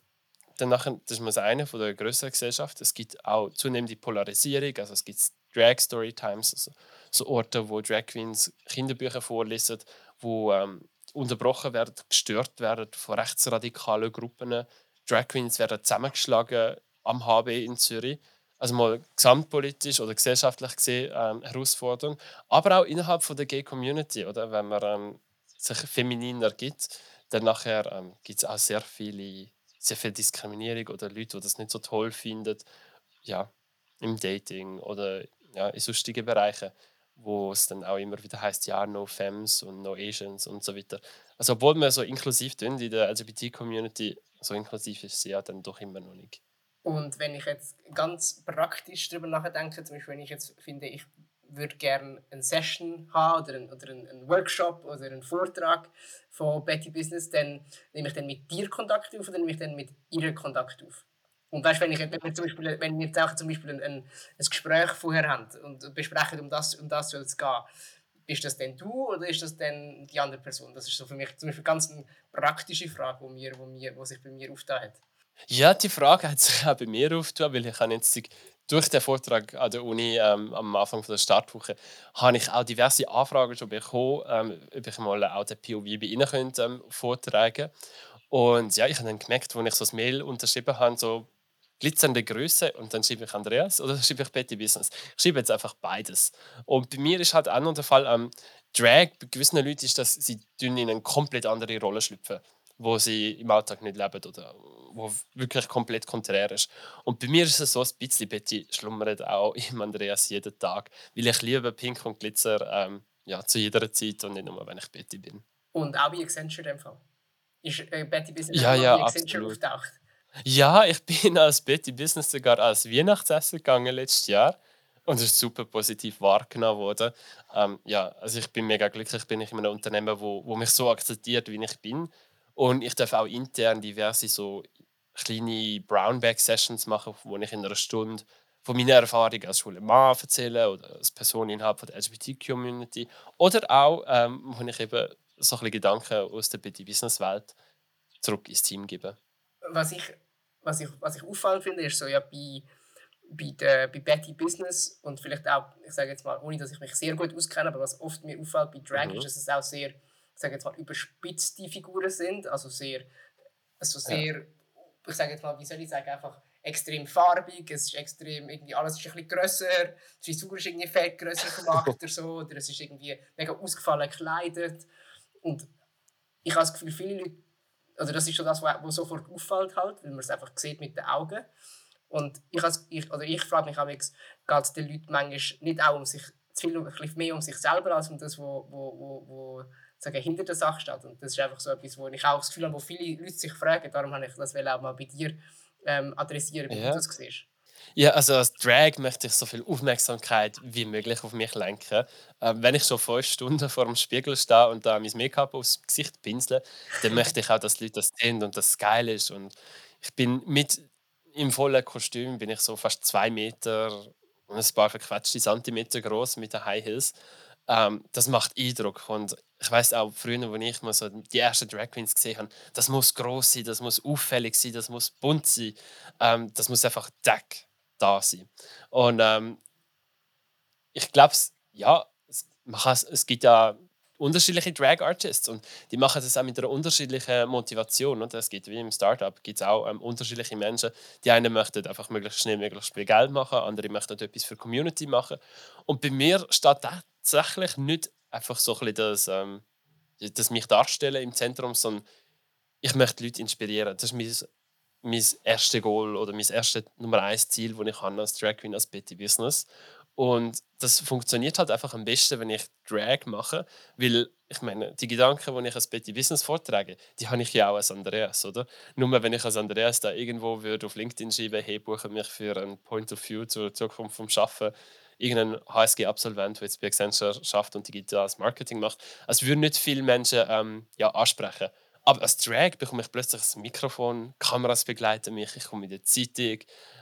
dann nachher, das ist das eine von der größeren Gesellschaft. Es gibt auch zunehmende Polarisierung, also es gibt Drag Storytimes, also so Orte, wo Drag Queens Kinderbücher vorlesen, wo ähm, unterbrochen werden, gestört werden von rechtsradikalen Gruppen. Drag Queens werden zusammengeschlagen am HB in Zürich. Also mal gesamtpolitisch oder gesellschaftlich gesehen ähm, herausfordernd, aber auch innerhalb von der Gay Community, oder wenn man ähm, sich femininer gibt, dann nachher ähm, gibt es auch sehr viele sehr viel Diskriminierung oder Leute, die das nicht so toll finden, ja, im Dating oder ja, in sonstigen Bereichen, wo es dann auch immer wieder heißt, ja, no Femmes und no Asians und so weiter. Also obwohl wir so inklusiv tun in der LGBT-Community, so inklusiv ist sie ja dann doch immer noch nicht. Und wenn ich jetzt ganz praktisch darüber nachdenke, zum Beispiel wenn ich jetzt finde, ich würde gerne eine Session haben oder, einen, oder einen, Workshop oder einen Vortrag von Betty Business, dann nehme ich dann mit dir Kontakt auf oder nehme ich dann mit ihr Kontakt auf. Und weißt, wenn, ich, wenn, wir zum Beispiel, wenn wir jetzt auch zum Beispiel ein, ein, Gespräch vorher haben und besprechen, um das, um das soll es gehen, bist das denn du oder ist das denn die andere Person? Das ist so für mich zum Beispiel ganz eine praktische Frage, die, mir, wo, mir, wo sich bei mir aufgetan hat. Ja, die Frage hat sich (laughs) auch bei mir aufgetan, weil ich jetzt durch den Vortrag an der Uni ähm, am Anfang der Startwoche habe ich auch diverse Anfragen schon bekommen, ähm, ob ich mal auch den POV bei Ihnen könnte, ähm, vortragen Und ja, ich habe dann gemerkt, als ich so das Mail unterschrieben habe, so glitzernde Größe und dann schreibe ich Andreas oder schreibe ich Betty Business. Ich schreibe jetzt einfach beides. Und bei mir ist halt auch noch der Fall, ähm, Drag, bei gewissen Leuten ist das, sie in eine komplett andere Rolle schlüpfen wo sie im Alltag nicht leben oder wo wirklich komplett konträr ist. Und bei mir ist es so ein bisschen, Betty schlummert auch (laughs) im Andreas jeden Tag, weil ich liebe Pink und Glitzer ähm, ja, zu jeder Zeit und nicht nur, wenn ich Betty bin. Und auch bei Accenture in dem Fall? Ist äh, Betty Business ja, ja, bei Accenture auftaucht? Ja, ich (laughs) bin als Betty Business sogar als Weihnachtsessen gegangen letztes Jahr und es ist super positiv wahrgenommen worden. Ähm, ja, also ich bin mega glücklich, bin ich in einem Unternehmen, wo, wo mich so akzeptiert, wie ich bin und ich darf auch intern diverse so kleine Brownback-Sessions machen, wo ich in einer Stunde von meiner Erfahrung als schwuler Mann erzähle oder als Person innerhalb der LGBT-Community. Oder auch, ähm, wo ich eben so ein Gedanken aus der Business-Welt zurück ins Team gebe. Was ich, was ich, was ich auffallend finde, ist so ja bei, bei, der, bei Betty Business und vielleicht auch, ich sage jetzt mal, ohne dass ich mich sehr gut auskenne, aber was oft mir auffällt bei Drag mhm. ist, dass es auch sehr sage jetzt mal, überspitzte Figuren sind, also sehr, also sehr, ja. ich sage jetzt mal, wie soll ich sagen, einfach extrem farbig, es ist extrem, irgendwie alles ist ein bisschen grösser, die Frisur ist irgendwie fett grösser gemacht (laughs) oder so, oder es ist irgendwie mega ausgefallen gekleidet und ich habe das Gefühl, viele Leute, also das ist schon das, was sofort auffällt halt, weil man es einfach sieht mit den Augen und ich, ich, oder ich frage mich auch, geht es den Leuten manchmal nicht auch um sich, zu viel, ein bisschen mehr um sich selber als um das, was wo, wo, wo, sagen, hinter der Sache steht. Und das ist einfach so etwas, wo ich auch das Gefühl habe, wo viele Leute sich fragen. Darum habe ich das auch mal bei dir ähm, adressieren, wie ja. du das siehst. Ja, also als Drag möchte ich so viel Aufmerksamkeit wie möglich auf mich lenken. Ähm, wenn ich schon fünf Stunden vor dem Spiegel stehe und da mein Make-up aufs Gesicht pinsle, dann möchte ich auch, dass die Leute das sehen und das geil ist. Und ich bin mit im vollen Kostüm bin ich so fast zwei Meter und ein paar verquetschte Zentimeter groß mit den High Heels. Ähm, das macht Eindruck und ich weiß auch früher, als ich mal so die ersten Drag Queens gesehen habe, das muss groß sein, das muss auffällig sein, das muss bunt sein, ähm, das muss einfach deck da sein. Und ähm, ich glaube, ja, es, es gibt ja unterschiedliche Drag Artists und die machen das auch mit einer unterschiedlichen Motivation. Und es gibt wie im Startup gibt es auch ähm, unterschiedliche Menschen. Die einen möchten einfach möglichst schnell möglichst viel Geld machen, andere möchten etwas für die Community machen. Und bei mir steht tatsächlich nicht einfach so ein bisschen das, ähm, das mich darstellen im Zentrum, sondern ich möchte Leute inspirieren. Das ist mein, mein erstes Goal oder mein erstes Nummer eins Ziel, das ich habe als Drag Queen, als Betty Business. Und das funktioniert halt einfach am besten, wenn ich Drag mache, weil ich meine, die Gedanken, die ich als Betty Business vortrage, die habe ich ja auch als Andreas, oder? Nur wenn ich als Andreas da irgendwo würde auf LinkedIn schreiben, hey, buche mich für ein Point of View zur Zukunft vom Schaffen, irgendein HSG-Absolvent, der jetzt bei Accenture schafft und digitales Marketing macht, es würden nicht viele Menschen ähm, ja, ansprechen. Aber als Drag bekomme ich plötzlich ein Mikrofon, Kameras begleiten mich, ich komme in die Zeitung,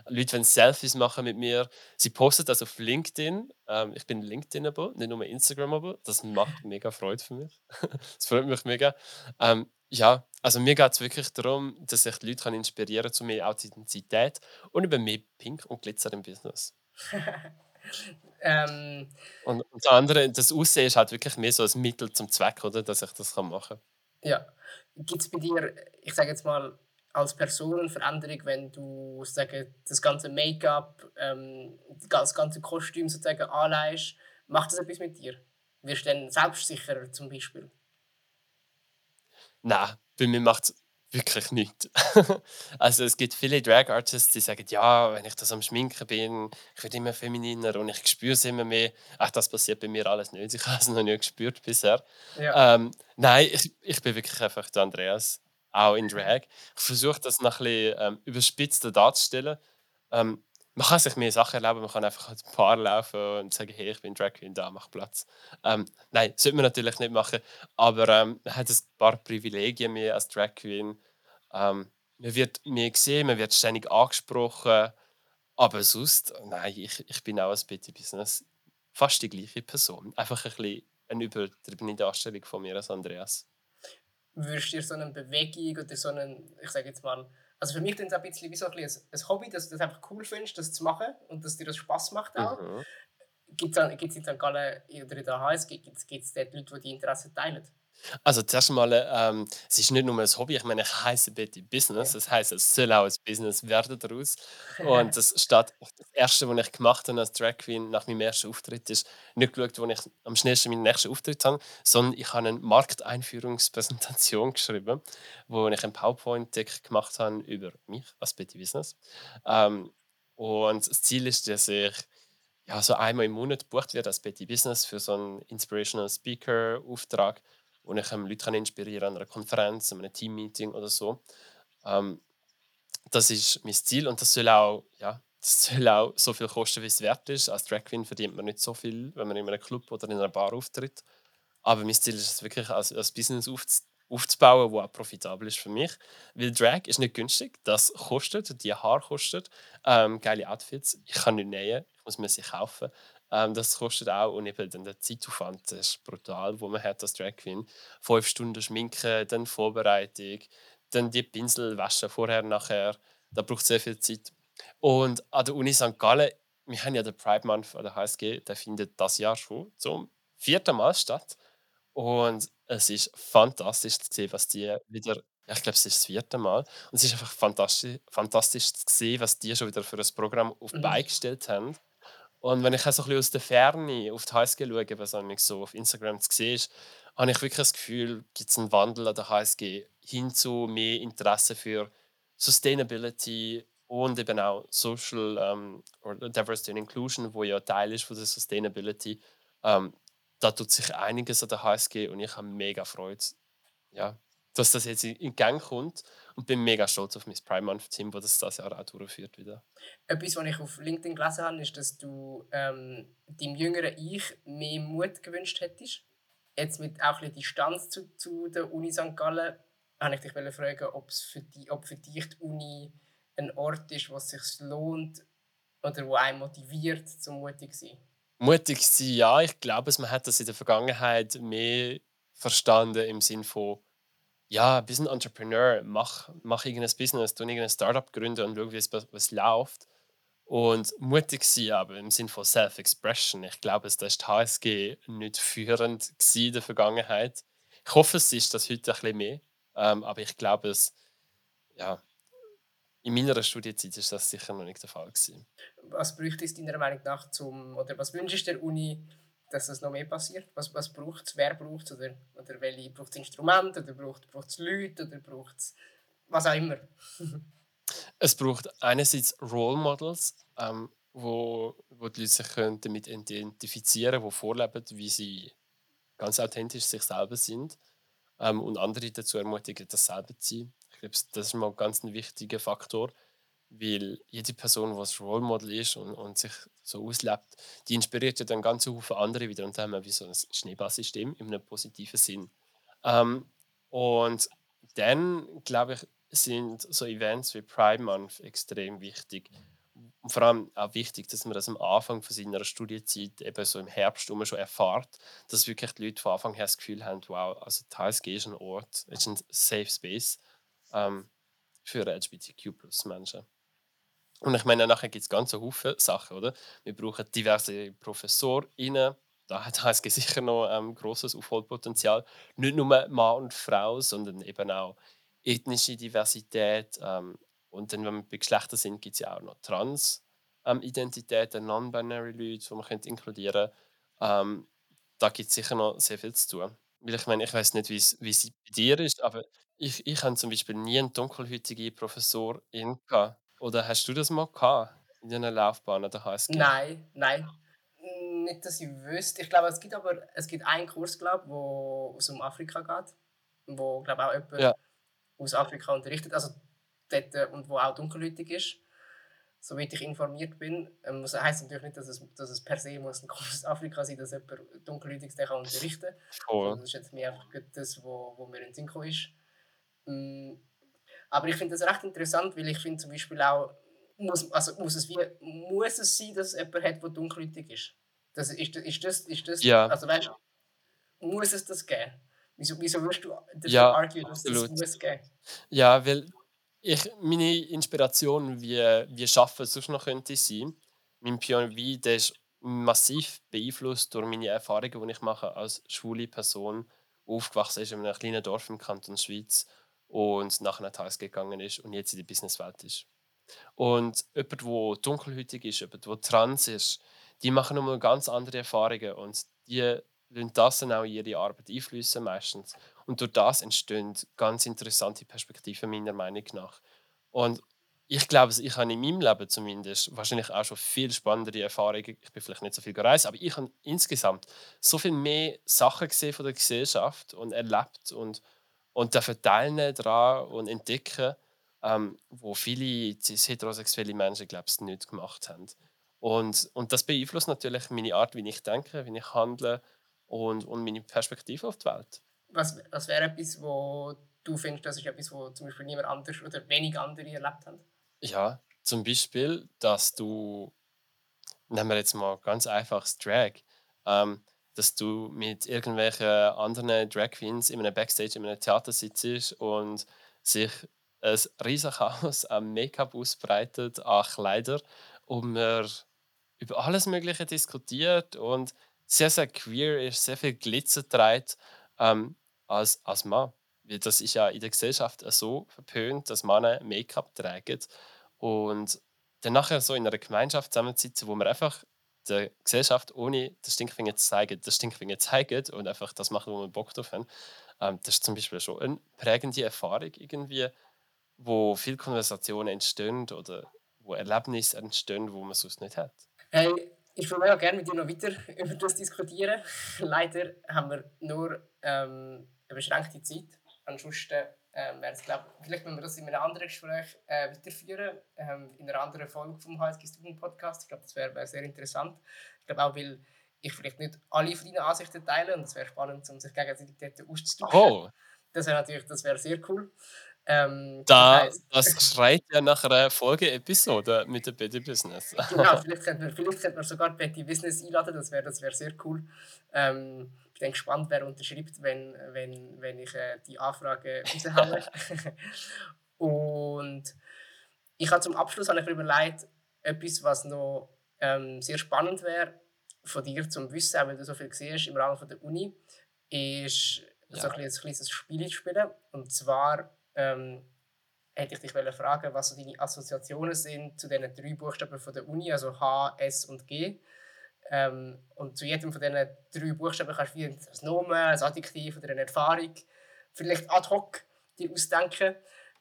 Leute wollen Selfies machen mit mir. Sie posten das auf LinkedIn. Ähm, ich bin LinkedIn-able, nicht nur Instagram-able. Das macht mega Freude für mich. (laughs) das freut mich mega. Ähm, ja, also mir geht es wirklich darum, dass ich die Leute kann inspirieren kann zu mehr Authentizität und über mehr Pink und Glitzer im Business. (laughs) ähm, und, und das andere, das Aussehen ist halt wirklich mehr so ein Mittel zum Zweck, oder, dass ich das machen kann. Ja. Gibt es bei dir, ich sage jetzt mal, als Personenveränderung, wenn du sagen, das ganze Make-up, ähm, das ganze Kostüm sozusagen anleihst, macht das etwas mit dir? Wirst du dann selbstsicherer zum Beispiel? Nein, bei mir macht es wirklich nichts. (laughs) also es gibt viele Drag Artists, die sagen, ja, wenn ich das am Schminken bin, ich werde immer femininer und ich spüre es immer mehr. Ach, das passiert bei mir alles nicht. Ich (laughs) habe es noch nie gespürt bisher. Ja. Ähm, nein, ich, ich bin wirklich einfach der Andreas, auch in Drag. Ich versuche das noch ein bisschen ähm, überspitzter darzustellen. Ähm, man kann sich mehr Sachen erlauben, man kann einfach ein Paar laufen und sagen, hey, ich bin Drag Queen, da, mach Platz. Ähm, nein, sollte man natürlich nicht machen, aber ähm, man hat ein paar Privilegien mehr als Drag Queen. Ähm, man wird mehr gesehen, man wird ständig angesprochen, aber sonst, nein, ich, ich bin auch als Betty Business fast die gleiche Person. Einfach ein bisschen eine übertriebene Darstellung von mir als Andreas. Würdest du dir so eine Bewegung oder so einen, ich sage jetzt mal, also für mich ist es ein bisschen wie so ein, ein Hobby, dass du das einfach cool findest, das zu machen und dass dir das Spaß macht auch. Mhm. Gibt es in St. Gallen oder in der HSG gibt es dort Leute, die die Interessen teilen? Also zuerst mal, ähm, es ist nicht nur ein Hobby, ich meine, ich heiße Betty Business, das heißt, es soll auch ein Business werden daraus. Und (laughs) das steht, das erste, was ich gemacht habe als Drag Queen nach meinem ersten Auftritt, ist nicht geschaut, wo ich am schnellsten meinen nächsten Auftritt habe, sondern ich habe eine Markteinführungspräsentation (laughs) geschrieben, wo ich ein PowerPoint-Deck gemacht habe über mich als Betty Business. Ähm, und das Ziel ist, dass ich ja, so einmal im Monat gebucht werde als Betty Business für so einen Inspirational Speaker-Auftrag wo ich ähm, Leute kann inspirieren an einer Konferenz, an einem Teammeeting oder so. Ähm, das ist mein Ziel und das soll auch, ja, (laughs) das soll auch so viel kosten, wie es wert ist. Als Drag Queen verdient man nicht so viel, wenn man in einem Club oder in einer Bar auftritt. Aber mein Ziel ist es wirklich, als, als Business aufzubauen aufzubauen, das auch profitabel ist für mich. Weil Drag ist nicht günstig, das kostet, die Haare kostet, ähm, geile Outfits, ich kann nicht nähen, ich muss mir sie kaufen. Ähm, das kostet auch und eben dann der Zeitaufwand das ist brutal, wo man hat als Drag Queen. Fünf Stunden Schminken, dann Vorbereitung, dann die Pinsel waschen vorher, nachher. Da braucht sehr viel Zeit. Und an der Uni St. Gallen, wir haben ja den Pride Month an der HSG, der findet das Jahr schon zum vierten Mal statt. Und es ist fantastisch zu sehen, was die wieder ich glaube, es ist das vierte Mal. Und es ist einfach fantastisch, fantastisch zu sehen, was die schon wieder für ein Programm auf die mhm. Beine gestellt haben. Und wenn ich so ein aus der Ferne auf die HSG schaue, was so auf Instagram zu habe ich wirklich das Gefühl, gibt es einen Wandel an der HSG hin zu mehr Interesse für Sustainability und eben auch Social ähm, oder Diversity and Inclusion, wo ja Teil ist von der Sustainability. Ähm, da tut sich einiges an der HSG und ich habe mega Freude, ja, dass das jetzt in Gang kommt und bin mega stolz auf mein Prime Month Team, das das Jahr auch durchführt wieder. Etwas, was ich auf LinkedIn gelesen habe, ist, dass du ähm, deinem jüngeren Ich mehr Mut gewünscht hättest. Jetzt mit auch ein Distanz zu, zu der Uni St. Gallen, habe ich dich fragen, ob für die, ob für dich die Uni ein Ort ist, wo es sich lohnt oder wo einen motiviert, zum mutig zu sein. Mutig sein, ja. Ich glaube, man hat das in der Vergangenheit mehr verstanden im Sinne von ja, ein Entrepreneur, mach, mach irgendein Business, tu irgendein Startup gründen und schau, wie es, was läuft. Und mutig sein, aber im Sinne von Self-Expression. Ich glaube, dass die HSG nicht führend in der Vergangenheit. Ich hoffe, es ist das heute ein bisschen mehr. Ähm, aber ich glaube, es, ja, in meiner Studienzeit ist das sicher noch nicht der Fall gewesen. Was bräuchte es deiner Meinung nach zum, oder was wünschst du der Uni, dass es noch mehr passiert? Was, was braucht es, wer braucht es, oder, oder welche braucht es Instrumente, oder braucht es Leute, oder braucht es was auch immer? (laughs) es braucht einerseits Role Models, ähm, wo, wo die Leute sich können damit identifizieren können, die vorleben, wie sie ganz authentisch sich selber sind ähm, und andere dazu ermutigen, das selber zu sein. Ich glaube, das ist mal ein ganz wichtiger Faktor, weil jede Person, die ein Role Model ist und, und sich so auslebt, die inspiriert ja dann ganz viele andere wieder und dann haben wir wie so ein Schneeballsystem in einem positiven Sinn. Ähm, und dann, glaube ich, sind so Events wie Pride Month extrem wichtig. Und vor allem auch wichtig, dass man das am Anfang von seiner Studienzeit, eben so im Herbst schon erfährt, dass wirklich die Leute von Anfang her das Gefühl haben, wow, also die ist ein Ort, ist ein Safe Space ähm, für LGBTQ-Menschen. Und ich meine, nachher gibt es ganz viele Sachen, oder? Wir brauchen diverse ProfessorInnen, da hat HSG sicher noch ein ähm, großes Aufholpotenzial. Nicht nur Mann und Frau, sondern eben auch ethnische Diversität. Ähm, und dann, wenn wir bei Geschlechtern sind, gibt es ja auch noch Trans-Identitäten, ähm, Non-Binary Leute, die man könnte inkludieren könnte. Ähm, da gibt es sicher noch sehr viel zu tun. Weil ich meine, ich weiß nicht, wie es bei dir ist, aber ich, ich habe zum Beispiel nie eine dunkelhütige Professorin gehabt. Oder hast du das mal gehabt in deiner Laufbahn an der HSG? Nein, nein. Nicht, dass ich wüsste. Ich glaube, es gibt aber es gibt einen Kurs, glaube ich, wo es um Afrika geht. Wo, glaube auch jemand ja. aus Afrika unterrichtet. Also dort, äh, und wo auch dunkelhütig ist. Soweit ich informiert bin. Ähm, das heisst natürlich nicht, dass es, dass es per se muss ein Kurs aus (laughs) Afrika sein dass jemand dunkelhütig unterrichten kann. Oh. Das ist jetzt mehr einfach das, wo, wo mir in den Sinn ist. Aber ich finde das recht interessant, weil ich finde zum Beispiel auch, muss, also muss, es wie, muss es sein, dass es jemand hat, der dunkelhäutig ist? Das, ist, ist das, ist das ja. also weißt, muss es das geben? Wieso, wieso würdest du das ja, argue, dass absolut. das muss geben? Ja, weil ich, meine Inspiration, wie, wie Schaffen sonst noch könnte sein, mein POV, der ist massiv beeinflusst durch meine Erfahrungen, die ich mache als schwule Person, aufgewachsen ist in einem kleinen Dorf im Kanton Schweiz und nach Tages gegangen ist und jetzt in der Businesswelt ist. Und jemand, der dunkelhütig ist, jemand, der trans ist, die machen nochmal ganz andere Erfahrungen und die lassen das dann auch in ihre Arbeit einflüssen meistens. Und durch das entstehen ganz interessante Perspektiven meiner Meinung nach. Und ich glaube, ich habe in meinem Leben zumindest wahrscheinlich auch schon viel spannendere Erfahrungen. Ich bin vielleicht nicht so viel gereist, aber ich habe insgesamt so viel mehr Sachen gesehen von der Gesellschaft und erlebt und und dürfen teilnehmen daran und entdecken, ähm, wo viele heterosexuelle Menschen glaube ich, nicht gemacht haben. Und, und das beeinflusst natürlich meine Art, wie ich denke, wie ich handle und, und meine Perspektive auf die Welt. Was, was wäre etwas, wo du findest, das ist etwas, wo zum Beispiel niemand anders oder wenig andere erlebt haben? Ja, zum Beispiel, dass du, nehmen wir jetzt mal ganz einfach das Drag, ähm, dass du mit irgendwelchen anderen Drag Queens in einem Backstage in einem Theater sitzt und sich ein riesiges Chaos an Make-up ausbreitet, an Kleider und man über alles Mögliche diskutiert und sehr, sehr queer ist, sehr viel Glitzer trägt ähm, als, als Mann. Das ist ja in der Gesellschaft so verpönt, dass Männer Make-up tragen und dann nachher so in einer Gemeinschaft zusammensitzen, wo man einfach der Gesellschaft, ohne das Stinkfinger zu zeigen, das Stinkfinger zeigen und einfach das machen, wo wir Bock drauf haben. Ähm, das ist zum Beispiel schon eine prägende Erfahrung irgendwie, wo viele Konversationen entstehen oder wo Erlebnisse entstehen, wo man sonst nicht hat. Hey, ich würde auch gerne mit dir noch weiter (laughs) über das diskutieren. (laughs) Leider haben wir nur ähm, eine beschränkte Zeit. Ansonsten ähm, wäre es, glaub, vielleicht wenn wir das in einem anderen Gespräch äh, weiterführen, ähm, in einer anderen Folge vom HSG Student Podcast. Ich glaube, das wäre wär sehr interessant. Ich glaube auch, weil ich vielleicht nicht alle von deinen Ansichten teile und es wäre spannend, um sich gegenseitig dort auszutauschen. Oh. Das wäre natürlich das wär sehr cool. Ähm, da, das, heißt, das schreit ja nach einer Folge-Episode mit der Betty Business. genau, (laughs) vielleicht könnte man, vielleicht könnte man sogar Betty Business einladen, das wäre das wär sehr cool. Ähm, ich bin gespannt, wer unterschreibt, wenn, wenn, wenn ich äh, die Anfrage raushaue. (laughs) und ich habe zum Abschluss habe ich überlegt, etwas, was noch ähm, sehr spannend wäre, von dir zu wissen, auch wenn du so viel siehst im Rahmen der Uni, ist ja. so ein, ein kleines Spiel zu spielen. Und zwar ähm, hätte ich dich fragen, was so deine Assoziationen sind zu diesen drei Buchstaben von der Uni, also H, S und G. Ähm, und zu jedem von diesen drei Buchstaben kannst du ein Nomen, ein Adjektiv oder eine Erfahrung, vielleicht ad hoc die ausdenken,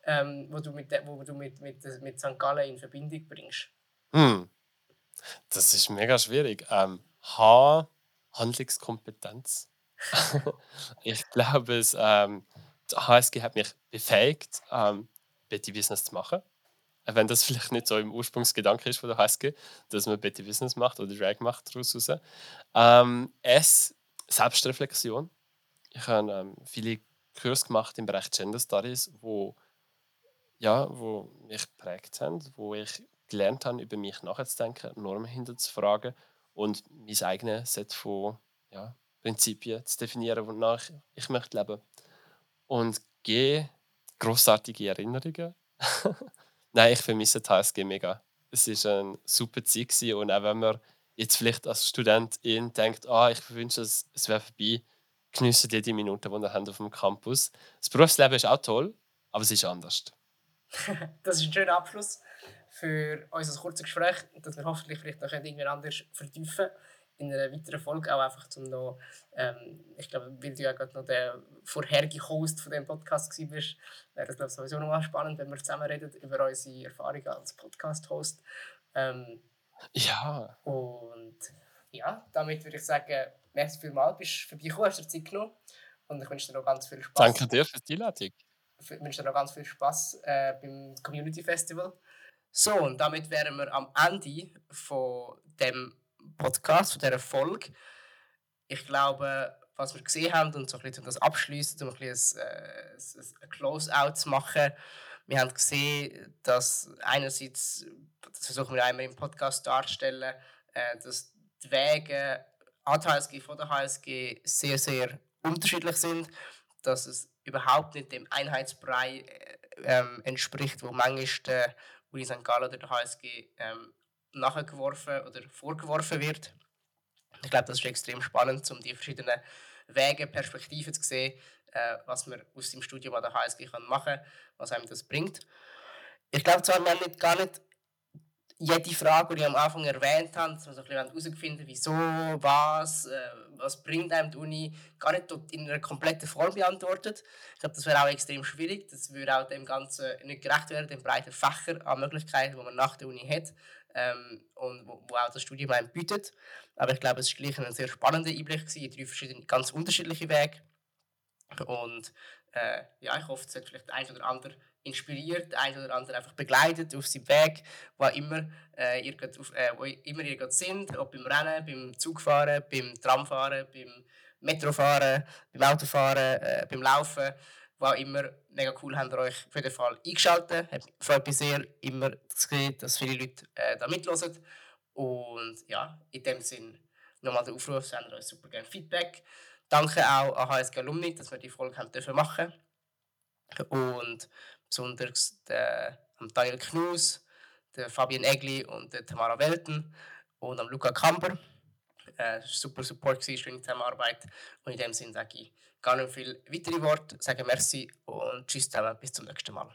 ähm, wo du, mit, wo du mit, mit, mit St. Gallen in Verbindung bringst. Hm. Das ist mega schwierig. Ähm, H, Handlungskompetenz. (laughs) ich glaube, es, ähm, der HSG hat mich befähigt, ähm, Betty Business zu machen. Auch wenn das (laughs) vielleicht nicht so im Ursprungsgedanke ist von der HSG, dass man Betty Business macht oder Drag macht daraus raus. Ähm, S, Selbstreflexion. Ich habe ähm, viele Kurse gemacht im Bereich Gender Studies, wo, ja, wo mich geprägt haben, wo ich gelernt habe, über mich nachzudenken, Normen hinterzufragen und mein eigenes Set von ja, Prinzipien zu definieren, wonach ich möchte leben. Und G, großartige Erinnerungen. (laughs) Nein, ich vermisse die HSG mega. Es war ein super Zeit gewesen. und auch wenn man jetzt vielleicht als Studentin denkt, ah, ich wünsche, es, es wäre vorbei, geniessen die Minuten, die wir haben auf dem Campus. Das Berufsleben ist auch toll, aber es ist anders. (laughs) das ist ein schöner Abschluss für unser kurzes Gespräch, das wir hoffentlich vielleicht noch irgendwann anders vertiefen in einer weiteren Folge, auch einfach zum noch, ähm, ich glaube, weil du ja gerade noch der vorherige Host von dem Podcast gewesen bist, wäre das glaube ich, sowieso noch mal spannend, wenn wir zusammen reden über unsere Erfahrungen als Podcast-Host. Ähm, ja. Und ja, damit würde ich sagen, merci vielmals, bist du vorbeigekommen, hast dir Zeit genommen und ich wünsche dir noch ganz viel Spaß. Danke dir für die Einladung. Ich wünsche dir noch ganz viel Spaß äh, beim Community Festival. So, und damit wären wir am Ende von dem Podcast, von dieser Folge. Ich glaube, was wir gesehen haben und so ein bisschen das abschließen, um ein bisschen ein, ein, ein Close-out zu machen. Wir haben gesehen, dass einerseits, das versuchen wir einmal im Podcast darzustellen, äh, dass die Wege an der HSG von der HSG sehr, sehr unterschiedlich sind, dass es überhaupt nicht dem Einheitsbrei äh, ähm, entspricht, wo manchmal der Uni St. Gallen oder der HSG ähm, nachgeworfen oder vorgeworfen wird. Ich glaube, das ist extrem spannend, um die verschiedenen Wege, Perspektiven zu sehen, äh, was man aus dem Studium an der HSG kann machen kann, was einem das bringt. Ich glaube zwar, wir haben nicht, gar nicht jede Frage, die ich am Anfang erwähnt habe, dass wir so ein bisschen herausfinden wieso, was, äh, was bringt einem die Uni, gar nicht in einer kompletten Form beantwortet. Ich glaube, das wäre auch extrem schwierig. Das würde auch dem Ganzen nicht gerecht werden, den breiten Fächer an Möglichkeiten, die man nach der Uni hat ähm, und wo, wo, auch das Studium einem bietet. Aber ich glaube, es war gleich ein sehr spannender Einblick in drei verschiedene, ganz unterschiedliche Wege. Und äh, ja, ich hoffe, es hat vielleicht ein oder andere inspiriert, ein oder andere einfach begleitet auf seinem Weg, wo immer, äh, ihr auf, äh, wo immer ihr gerade sind, ob beim Rennen, beim Zugfahren, beim Tramfahren, beim Metrofahren, beim Autofahren, äh, beim Laufen, wo immer. Mega cool, ihr euch auf jeden Fall eingeschaltet. Es freut mich sehr, immer zu sehen, dass viele Leute äh, da mithören. Und ja, in dem Sinn nochmal der Aufruf, sendet euch super gerne Feedback. Danke auch an HSG Alumni, dass wir die Folge haben dürfen machen Und besonders der, Daniel Knus, der Fabian Egli und der Tamara Welten und am Luca Kamper. Äh, super Support, gewesen, schöne Zusammenarbeit. Und in dem Sinne sage ich gar nicht viel weitere Worte, sage merci und tschüss zusammen, bis zum nächsten Mal.